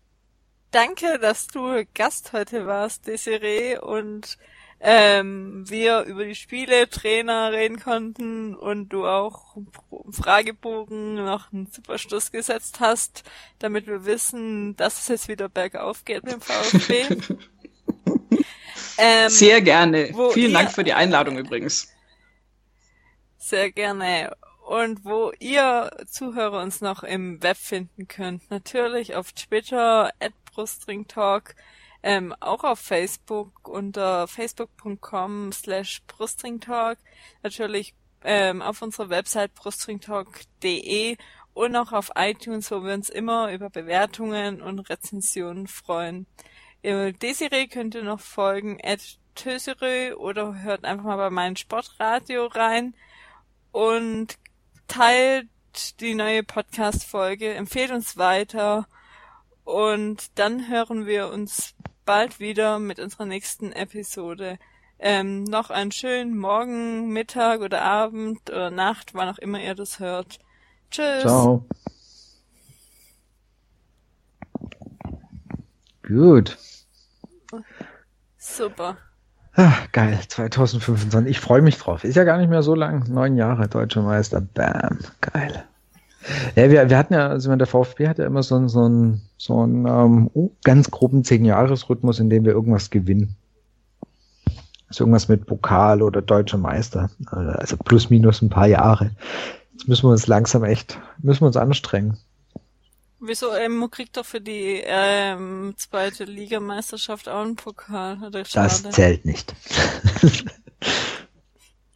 danke, dass du Gast heute warst, Desiree, und ähm, wir über die Spiele, Trainer reden konnten und du auch im Fragebogen noch einen super Schluss gesetzt hast, damit wir wissen, dass es jetzt wieder bergauf geht mit dem VfB. ähm, Sehr gerne. Vielen Dank für die Einladung übrigens. Sehr gerne. Und wo ihr Zuhörer uns noch im Web finden könnt, natürlich auf Twitter, at Brustringtalk, ähm, auch auf Facebook unter facebook.com slash brustringtalk, natürlich ähm, auf unserer Website brustringtalk.de und auch auf iTunes, wo wir uns immer über Bewertungen und Rezensionen freuen. Äh, Desiree könnt ihr noch folgen, at Tösirö oder hört einfach mal bei meinem Sportradio rein und teilt die neue Podcast-Folge, empfehlt uns weiter und dann hören wir uns bald wieder mit unserer nächsten Episode. Ähm, noch einen schönen Morgen, Mittag oder Abend oder Nacht, wann auch immer ihr das hört. Tschüss. Ciao. Gut. Super. Ach, geil, 2025. Ich freue mich drauf. Ist ja gar nicht mehr so lang. Neun Jahre deutscher Meister. Bam. Geil. Ja, wir, wir hatten ja, also der VfB hat ja immer so einen, so einen, so einen ähm, oh, ganz groben Zehn-Jahres-Rhythmus, in dem wir irgendwas gewinnen. Also irgendwas mit Pokal oder deutscher Meister. Also plus minus ein paar Jahre. Jetzt müssen wir uns langsam echt, müssen wir uns anstrengen. Wieso? Emo kriegt doch für die ähm, zweite Ligameisterschaft auch einen Pokal. Oder das zählt nicht.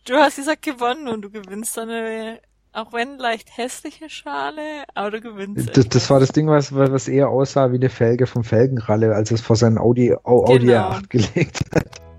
du hast gesagt gewonnen und du gewinnst dann eine, auch wenn leicht hässliche Schale, aber du gewinnst. Das, das war das Ding, was, was eher aussah wie eine Felge vom Felgenralle, als es vor seinem Audi, Audi genau. 8 gelegt hat.